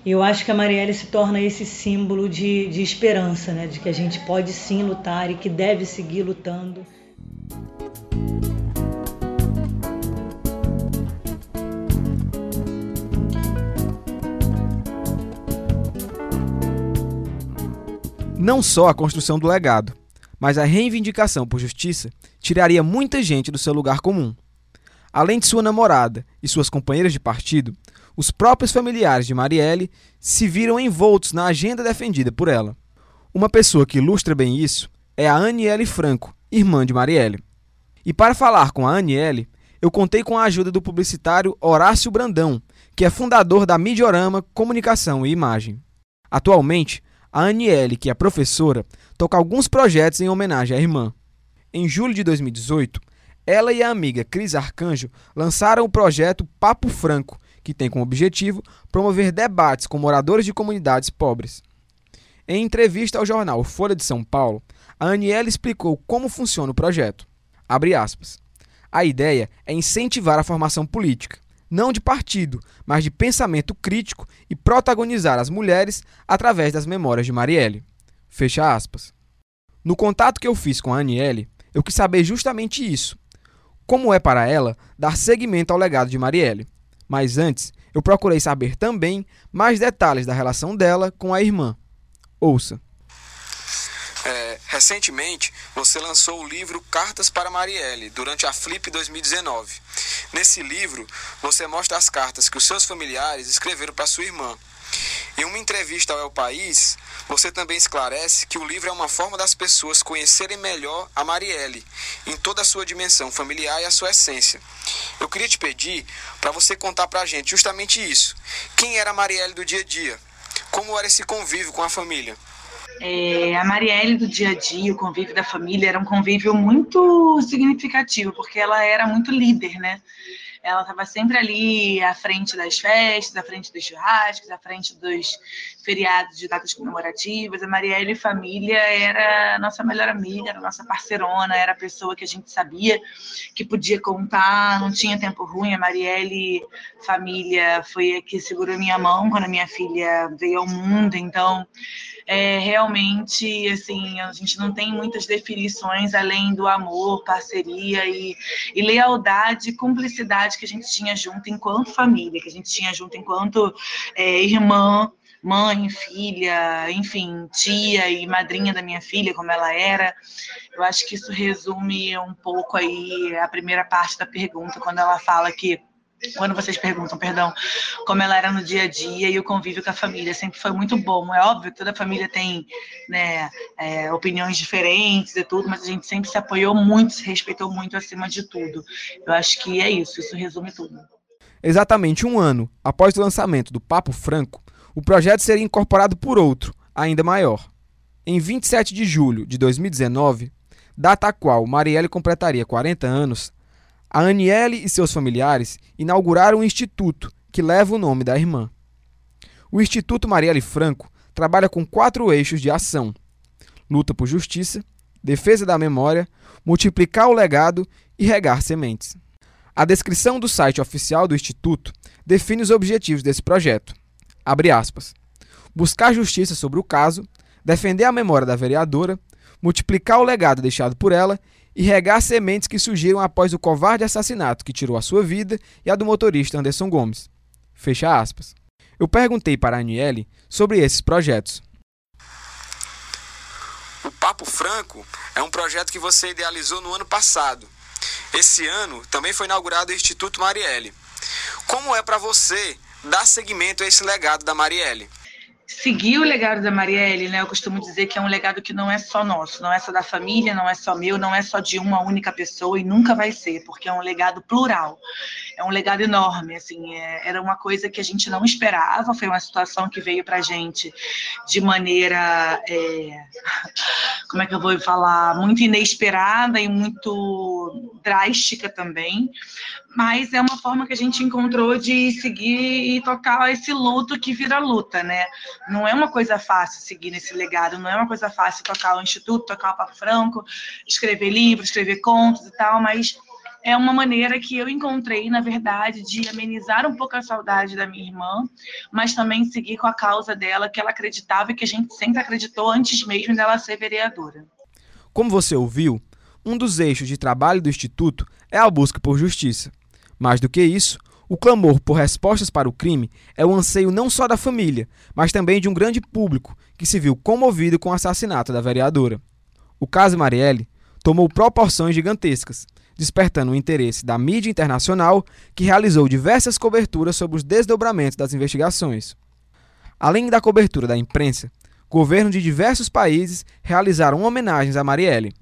E eu acho que a Marielle se torna esse símbolo de, de esperança, né? de que a gente pode sim lutar e que deve seguir lutando.
Não só a construção do legado, mas a reivindicação por justiça tiraria muita gente do seu lugar comum. Além de sua namorada e suas companheiras de partido, os próprios familiares de Marielle se viram envoltos na agenda defendida por ela. Uma pessoa que ilustra bem isso é a Aniele Franco, irmã de Marielle. E para falar com a Aniele, eu contei com a ajuda do publicitário Horácio Brandão, que é fundador da Midiorama Comunicação e Imagem. Atualmente, a Aniele, que é professora, toca alguns projetos em homenagem à irmã. Em julho de 2018, ela e a amiga Cris Arcanjo lançaram o projeto Papo Franco, que tem como objetivo promover debates com moradores de comunidades pobres. Em entrevista ao jornal Folha de São Paulo, a Aniela explicou como funciona o projeto. A ideia é incentivar a formação política, não de partido, mas de pensamento crítico e protagonizar as mulheres através das memórias de Marielle. Fecha aspas. No contato que eu fiz com a Aniele, eu quis saber justamente isso. Como é para ela dar seguimento ao legado de Marielle. Mas antes, eu procurei saber também mais detalhes da relação dela com a irmã. Ouça.
É, recentemente, você lançou o livro Cartas para Marielle, durante a Flip 2019. Nesse livro, você mostra as cartas que os seus familiares escreveram para sua irmã. Em uma entrevista ao El País, você também esclarece que o livro é uma forma das pessoas conhecerem melhor a Marielle, em toda a sua dimensão familiar e a sua essência. Eu queria te pedir para você contar para a gente justamente isso. Quem era a Marielle do dia a dia? Como era esse convívio com a família?
É, a Marielle do dia a dia, o convívio da família, era um convívio muito significativo, porque ela era muito líder, né? Ela estava sempre ali à frente das festas, à frente dos churrascos, à frente dos feriados de datas comemorativas. A Marielle Família era nossa melhor amiga, era nossa parceirona, era a pessoa que a gente sabia que podia contar, não tinha tempo ruim. A Marielle Família foi a que segurou minha mão quando a minha filha veio ao mundo, então é, realmente, assim, a gente não tem muitas definições além do amor, parceria e, e lealdade, cumplicidade que a gente tinha junto enquanto família, que a gente tinha junto enquanto é, irmã, mãe, filha, enfim, tia e madrinha da minha filha, como ela era. Eu acho que isso resume um pouco aí a primeira parte da pergunta, quando ela fala que quando vocês perguntam, perdão, como ela era no dia a dia e o convívio com a família, sempre foi muito bom. É óbvio que toda família tem né, é, opiniões diferentes e tudo, mas a gente sempre se apoiou muito, se respeitou muito acima de tudo. Eu acho que é isso, isso resume tudo.
Exatamente um ano após o lançamento do Papo Franco, o projeto seria incorporado por outro, ainda maior. Em 27 de julho de 2019, data a qual Marielle completaria 40 anos, a Aniele e seus familiares inauguraram um instituto que leva o nome da irmã. O Instituto Marielle Franco trabalha com quatro eixos de ação: luta por justiça, defesa da memória, multiplicar o legado e regar sementes. A descrição do site oficial do Instituto define os objetivos desse projeto. Aspas. Buscar justiça sobre o caso, defender a memória da vereadora, multiplicar o legado deixado por ela e regar sementes que surgiram após o covarde assassinato que tirou a sua vida e a do motorista Anderson Gomes. Fecha aspas. Eu perguntei para a Aniele sobre esses projetos.
O Papo Franco é um projeto que você idealizou no ano passado. Esse ano também foi inaugurado o Instituto Marielle. Como é para você dar seguimento a esse legado da Marielle?
Seguir o legado da Marielle, né? Eu costumo dizer que é um legado que não é só nosso, não é só da família, não é só meu, não é só de uma única pessoa e nunca vai ser, porque é um legado plural. É um legado enorme, assim, é, era uma coisa que a gente não esperava, foi uma situação que veio pra gente de maneira, é, como é que eu vou falar, muito inesperada e muito drástica também, mas é uma forma que a gente encontrou de seguir e tocar esse luto que vira luta, né? Não é uma coisa fácil seguir nesse legado, não é uma coisa fácil tocar o Instituto, tocar o Papo Franco, escrever livros, escrever contos e tal, mas é uma maneira que eu encontrei, na verdade, de amenizar um pouco a saudade da minha irmã, mas também seguir com a causa dela, que ela acreditava e que a gente sempre acreditou antes mesmo dela ser vereadora.
Como você ouviu, um dos eixos de trabalho do Instituto é a busca por justiça. Mais do que isso, O clamor por respostas para o crime é o anseio não só da família, mas também de um grande público que se viu comovido com o assassinato da vereadora. O caso Marielle tomou proporções gigantescas, despertando o interesse da mídia internacional, que realizou diversas coberturas sobre os desdobramentos das investigações. Além da cobertura da imprensa, governos de diversos países realizaram homenagens a Marielle.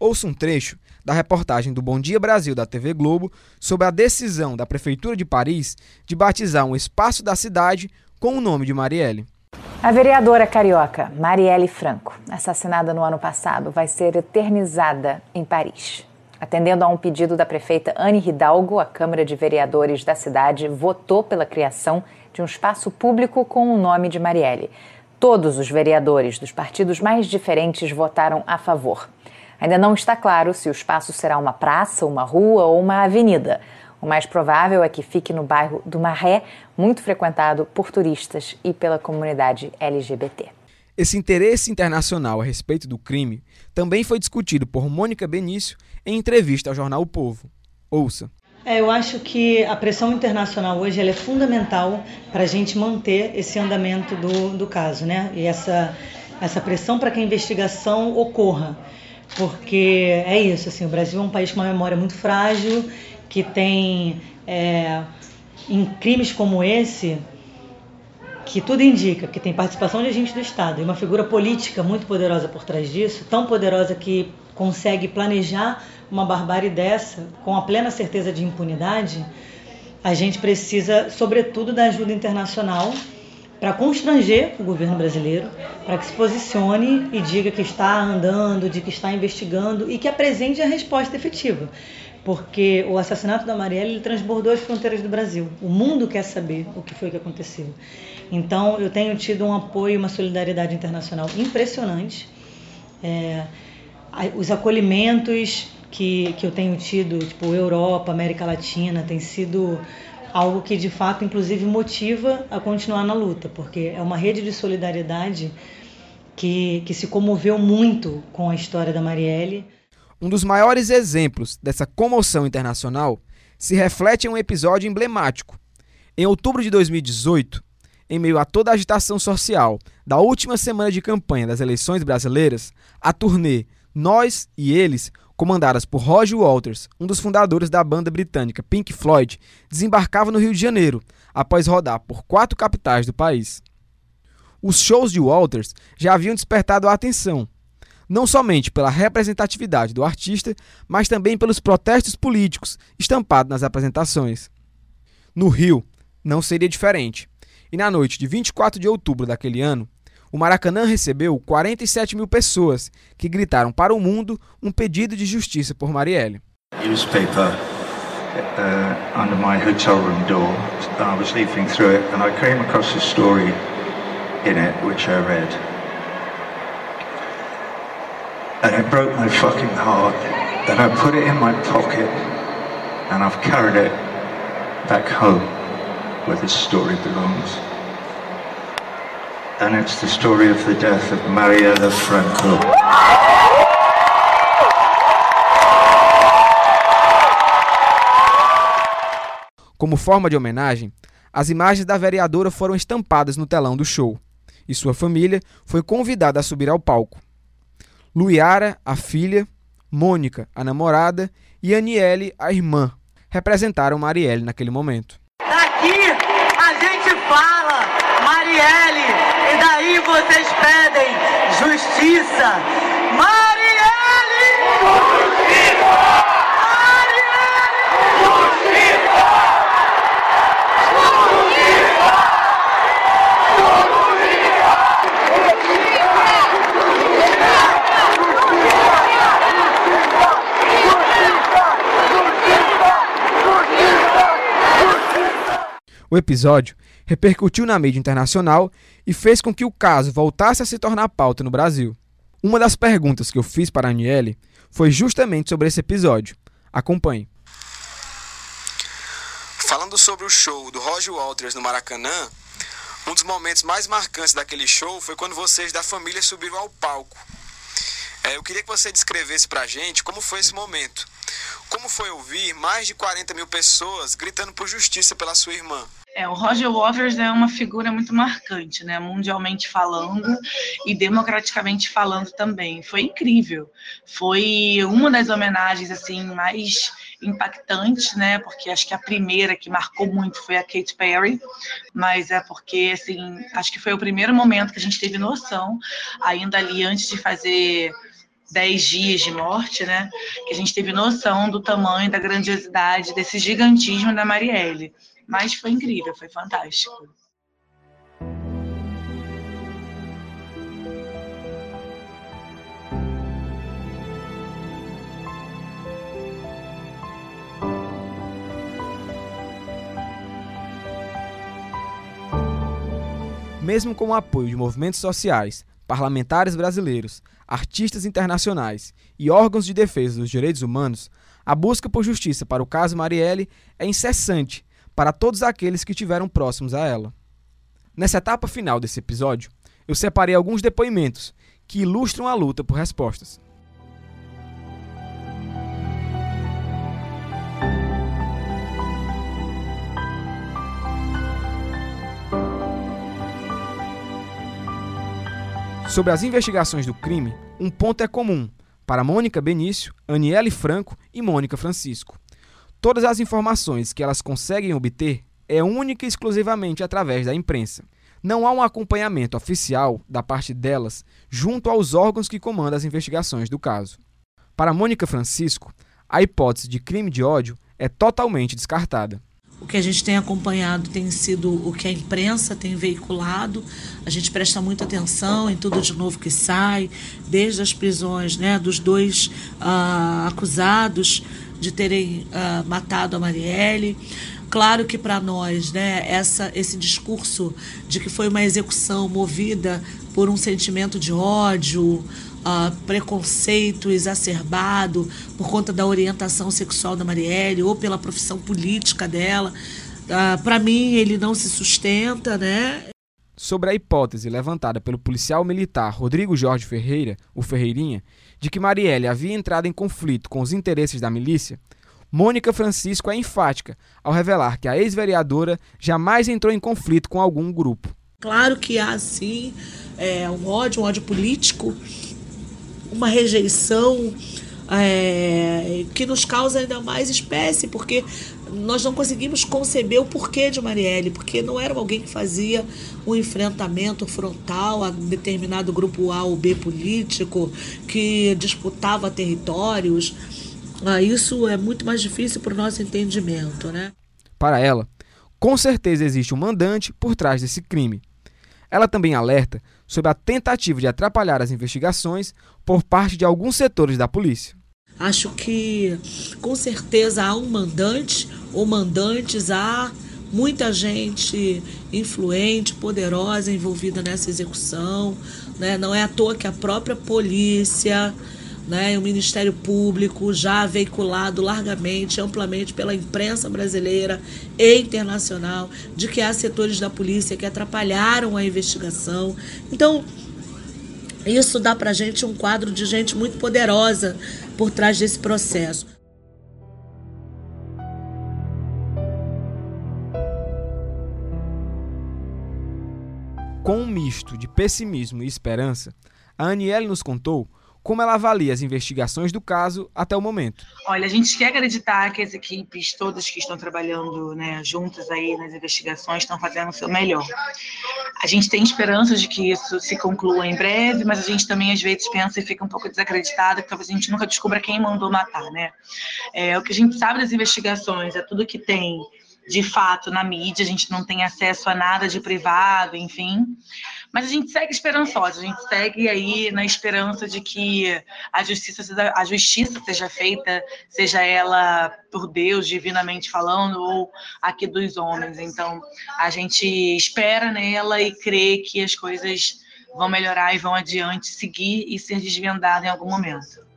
Ouça um trecho da reportagem do Bom Dia Brasil da TV Globo sobre a decisão da Prefeitura de Paris de batizar um espaço da cidade com o nome de Marielle.
A vereadora carioca Marielle Franco, assassinada no ano passado, vai ser eternizada em Paris. Atendendo a um pedido da prefeita Anne Hidalgo, a Câmara de Vereadores da cidade votou pela criação de um espaço público com o nome de Marielle. Todos os vereadores dos partidos mais diferentes votaram a favor. Ainda não está claro se o espaço será uma praça, uma rua ou uma avenida. O mais provável é que fique no bairro do Marré, muito frequentado por turistas e pela comunidade LGBT.
Esse interesse internacional a respeito do crime também foi discutido por Mônica Benício em entrevista ao jornal O Povo. Ouça.
É, eu acho que a pressão internacional hoje é fundamental para a gente manter esse andamento do, do caso, né? E essa, essa pressão para que a investigação ocorra porque é isso, assim, o Brasil é um país com uma memória muito frágil, que tem é, em crimes como esse que tudo indica que tem participação de agentes do Estado e uma figura política muito poderosa por trás disso, tão poderosa que consegue planejar uma barbárie dessa com a plena certeza de impunidade, a gente precisa, sobretudo, da ajuda internacional para constranger o governo brasileiro, para que se posicione e diga que está andando, de que está investigando e que apresente a resposta efetiva. Porque o assassinato da Marielle transbordou as fronteiras do Brasil. O mundo quer saber o que foi que aconteceu. Então, eu tenho tido um apoio, uma solidariedade internacional impressionante. É, os acolhimentos que, que eu tenho tido, tipo Europa, América Latina, tem sido algo que de fato, inclusive, motiva a continuar na luta, porque é uma rede de solidariedade que, que se comoveu muito com a história da Marielle.
Um dos maiores exemplos dessa comoção internacional se reflete em um episódio emblemático. Em outubro de 2018, em meio a toda a agitação social da última semana de campanha das eleições brasileiras, a turnê Nós e Eles comandadas por Roger Walters, um dos fundadores da banda britânica Pink Floyd, desembarcava no Rio de Janeiro, após rodar por quatro capitais do país. Os shows de Walters já haviam despertado a atenção, não somente pela representatividade do artista, mas também pelos protestos políticos estampados nas apresentações. No Rio, não seria diferente. E na noite de 24 de outubro daquele ano, o Maracanã recebeu 47 mil pessoas que gritaram para o mundo um pedido de justiça por Marielle.
Newspaper uh, under my hotel room door. I was leafing through it and I came across a story in it which I read. And it broke my fucking heart. And I put it in my pocket and I've carried it back home where this story belongs and it's the story of the death of Mariella Franco.
Como forma de homenagem, as imagens da vereadora foram estampadas no telão do show e sua família foi convidada a subir ao palco. Luiara, a filha, Mônica, a namorada, e Aniele, a irmã, representaram Marielle naquele momento.
Daqui a gente fala, Marielle, e daí vocês pedem justiça. Marielle!
O episódio repercutiu na mídia internacional e fez com que o caso voltasse a se tornar pauta no Brasil. Uma das perguntas que eu fiz para a Aniele foi justamente sobre esse episódio. Acompanhe.
Falando sobre o show do Roger Walters no Maracanã, um dos momentos mais marcantes daquele show foi quando vocês da família subiram ao palco. É, eu queria que você descrevesse pra gente como foi esse momento. Como foi ouvir mais de 40 mil pessoas gritando por justiça pela sua irmã?
É, o Roger Waters é uma figura muito marcante, né? Mundialmente falando e democraticamente falando também. Foi incrível. Foi uma das homenagens assim mais impactantes, né? Porque acho que a primeira que marcou muito foi a Katy Perry, mas é porque assim acho que foi o primeiro momento que a gente teve noção, ainda ali antes de fazer 10 dias de morte, né? Que a gente teve noção do tamanho, da grandiosidade, desse gigantismo da Marielle. Mas foi incrível, foi fantástico.
Mesmo com o apoio de movimentos sociais, parlamentares brasileiros, artistas internacionais e órgãos de defesa dos direitos humanos, a busca por justiça para o caso Marielle é incessante para todos aqueles que estiveram próximos a ela. Nessa etapa final desse episódio, eu separei alguns depoimentos que ilustram a luta por respostas. Sobre as investigações do crime, um ponto é comum para Mônica Benício, Aniele Franco e Mônica Francisco. Todas as informações que elas conseguem obter é única e exclusivamente através da imprensa. Não há um acompanhamento oficial da parte delas junto aos órgãos que comandam as investigações do caso. Para Mônica Francisco, a hipótese de crime de ódio é totalmente descartada.
O que a gente tem acompanhado tem sido o que a imprensa tem veiculado. A gente presta muita atenção em tudo de novo que sai, desde as prisões né, dos dois uh, acusados de terem uh, matado a Marielle. Claro que para nós, né, essa, esse discurso de que foi uma execução movida por um sentimento de ódio, uh, preconceito exacerbado por conta da orientação sexual da Marielle ou pela profissão política dela. Uh, ah, Para mim, ele não se sustenta, né?
Sobre a hipótese levantada pelo policial militar Rodrigo Jorge Ferreira, o Ferreirinha, de que Marielle havia entrado em conflito com os interesses da milícia, Mônica Francisco é enfática ao revelar que a ex-vereadora jamais entrou em conflito com algum grupo.
Claro que há, sim, é, um ódio, um ódio político uma rejeição é, que nos causa ainda mais espécie, porque nós não conseguimos conceber o porquê de Marielle, porque não era alguém que fazia um enfrentamento frontal a determinado grupo A ou B político, que disputava territórios. Ah, isso é muito mais difícil para o nosso entendimento. Né?
Para ela, com certeza existe um mandante por trás desse crime. Ela também alerta sobre a tentativa de atrapalhar as investigações por parte de alguns setores da polícia.
Acho que com certeza há um mandante ou mandantes, há muita gente influente, poderosa envolvida nessa execução. Né? Não é à toa que a própria polícia né, o Ministério Público já veiculado largamente, amplamente pela imprensa brasileira e internacional, de que há setores da polícia que atrapalharam a investigação. Então, isso dá para a gente um quadro de gente muito poderosa por trás desse processo.
Com um misto de pessimismo e esperança, a Aniele nos contou como ela avalia as investigações do caso até o momento.
Olha, a gente quer acreditar que as equipes todas que estão trabalhando né, juntas aí nas investigações estão fazendo o seu melhor. A gente tem esperança de que isso se conclua em breve, mas a gente também às vezes pensa e fica um pouco desacreditada que talvez a gente nunca descubra quem mandou matar, né? É, o que a gente sabe das investigações é tudo que tem de fato na mídia, a gente não tem acesso a nada de privado, enfim. Mas a gente segue esperançosa, a gente segue aí na esperança de que a justiça, a justiça seja feita, seja ela por Deus, divinamente falando, ou aqui dos homens. Então, a gente espera nela e crê que as coisas vão melhorar e vão adiante, seguir e ser desvendada em algum momento.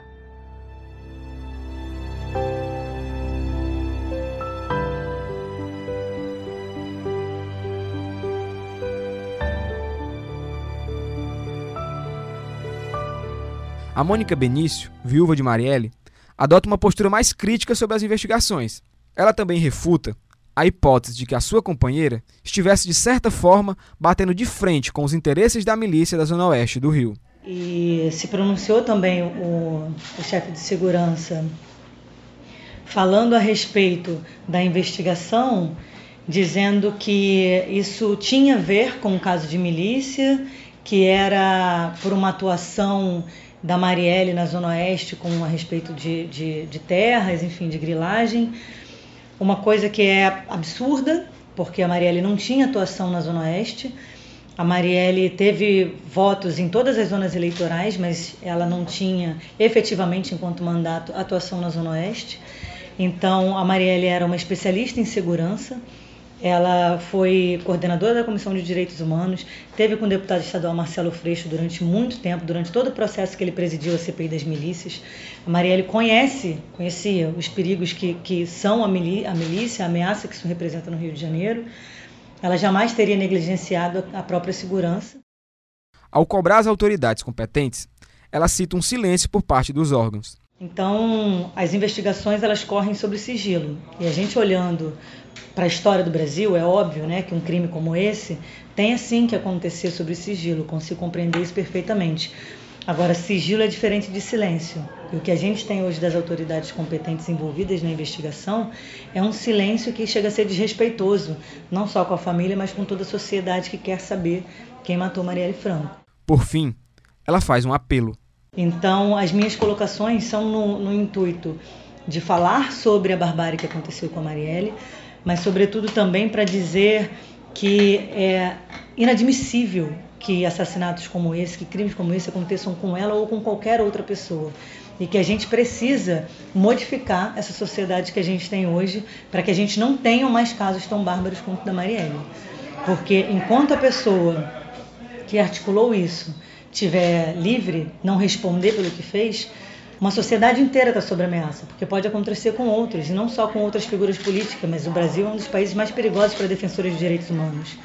A Mônica Benício, viúva de Marielle, adota uma postura mais crítica sobre as investigações. Ela também refuta a hipótese de que a sua companheira estivesse, de certa forma, batendo de frente com os interesses da milícia da Zona Oeste do Rio.
E se pronunciou também o, o chefe de segurança falando a respeito da investigação, dizendo que isso tinha a ver com o caso de milícia, que era por uma atuação da Marielle na Zona Oeste com a respeito de, de, de terras, enfim, de grilagem. Uma coisa que é absurda, porque a Marielle não tinha atuação na Zona Oeste. A Marielle teve votos em todas as zonas eleitorais, mas ela não tinha efetivamente, enquanto mandato, atuação na Zona Oeste. Então, a Marielle era uma especialista em segurança. Ela foi coordenadora da Comissão de Direitos Humanos, teve com o deputado estadual Marcelo Freixo durante muito tempo, durante todo o processo que ele presidiu a CPI das milícias. A Marielle conhece, conhecia os perigos que, que são a, a milícia, a ameaça que isso representa no Rio de Janeiro. Ela jamais teria negligenciado a própria segurança.
Ao cobrar as autoridades competentes, ela cita um silêncio por parte dos órgãos.
Então, as investigações elas correm sobre sigilo. E a gente olhando para a história do Brasil, é óbvio né, que um crime como esse tem assim que acontecer sobre sigilo, consigo compreender isso perfeitamente. Agora, sigilo é diferente de silêncio. E o que a gente tem hoje das autoridades competentes envolvidas na investigação é um silêncio que chega a ser desrespeitoso, não só com a família, mas com toda a sociedade que quer saber quem matou Marielle Franco.
Por fim, ela faz um apelo
então, as minhas colocações são no, no, intuito de falar sobre a barbárie que aconteceu com a Marielle, mas, sobretudo, também para dizer que é inadmissível que assassinatos como esse, que crimes como esse aconteçam com ela ou com qualquer outra pessoa. E que a gente precisa modificar essa sociedade que a gente tem hoje para que a gente não tenha mais casos tão bárbaros quanto o da Marielle. Porque enquanto a pessoa que articulou isso tiver livre, não responder pelo que fez, uma sociedade inteira está sob ameaça, porque pode acontecer com outros, e não só com outras figuras políticas, mas o Brasil é um dos países mais perigosos para defensores de direitos humanos.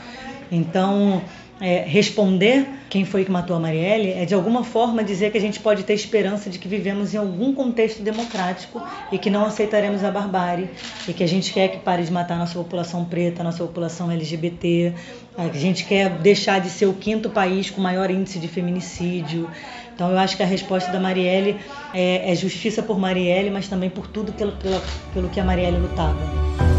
Então, é, responder quem foi que matou a Marielle é de alguma forma dizer que a gente pode ter esperança de que vivemos em algum contexto democrático e que não aceitaremos a barbárie e que a gente quer que pare de matar nossa população preta, nossa população LGBT, a gente quer deixar de ser o quinto país com maior índice de feminicídio. Então eu acho que a resposta da Marielle é, é justiça por Marielle, mas também por tudo pelo, pelo, pelo que a Marielle lutava.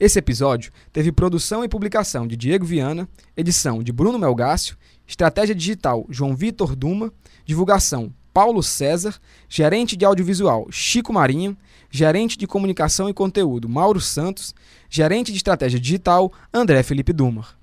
Esse episódio teve produção e publicação de Diego Viana, edição de Bruno Melgácio, estratégia digital João Vitor Duma, divulgação Paulo César, gerente de audiovisual Chico Marinho, gerente de comunicação e conteúdo Mauro Santos, gerente de estratégia digital André Felipe Dumar.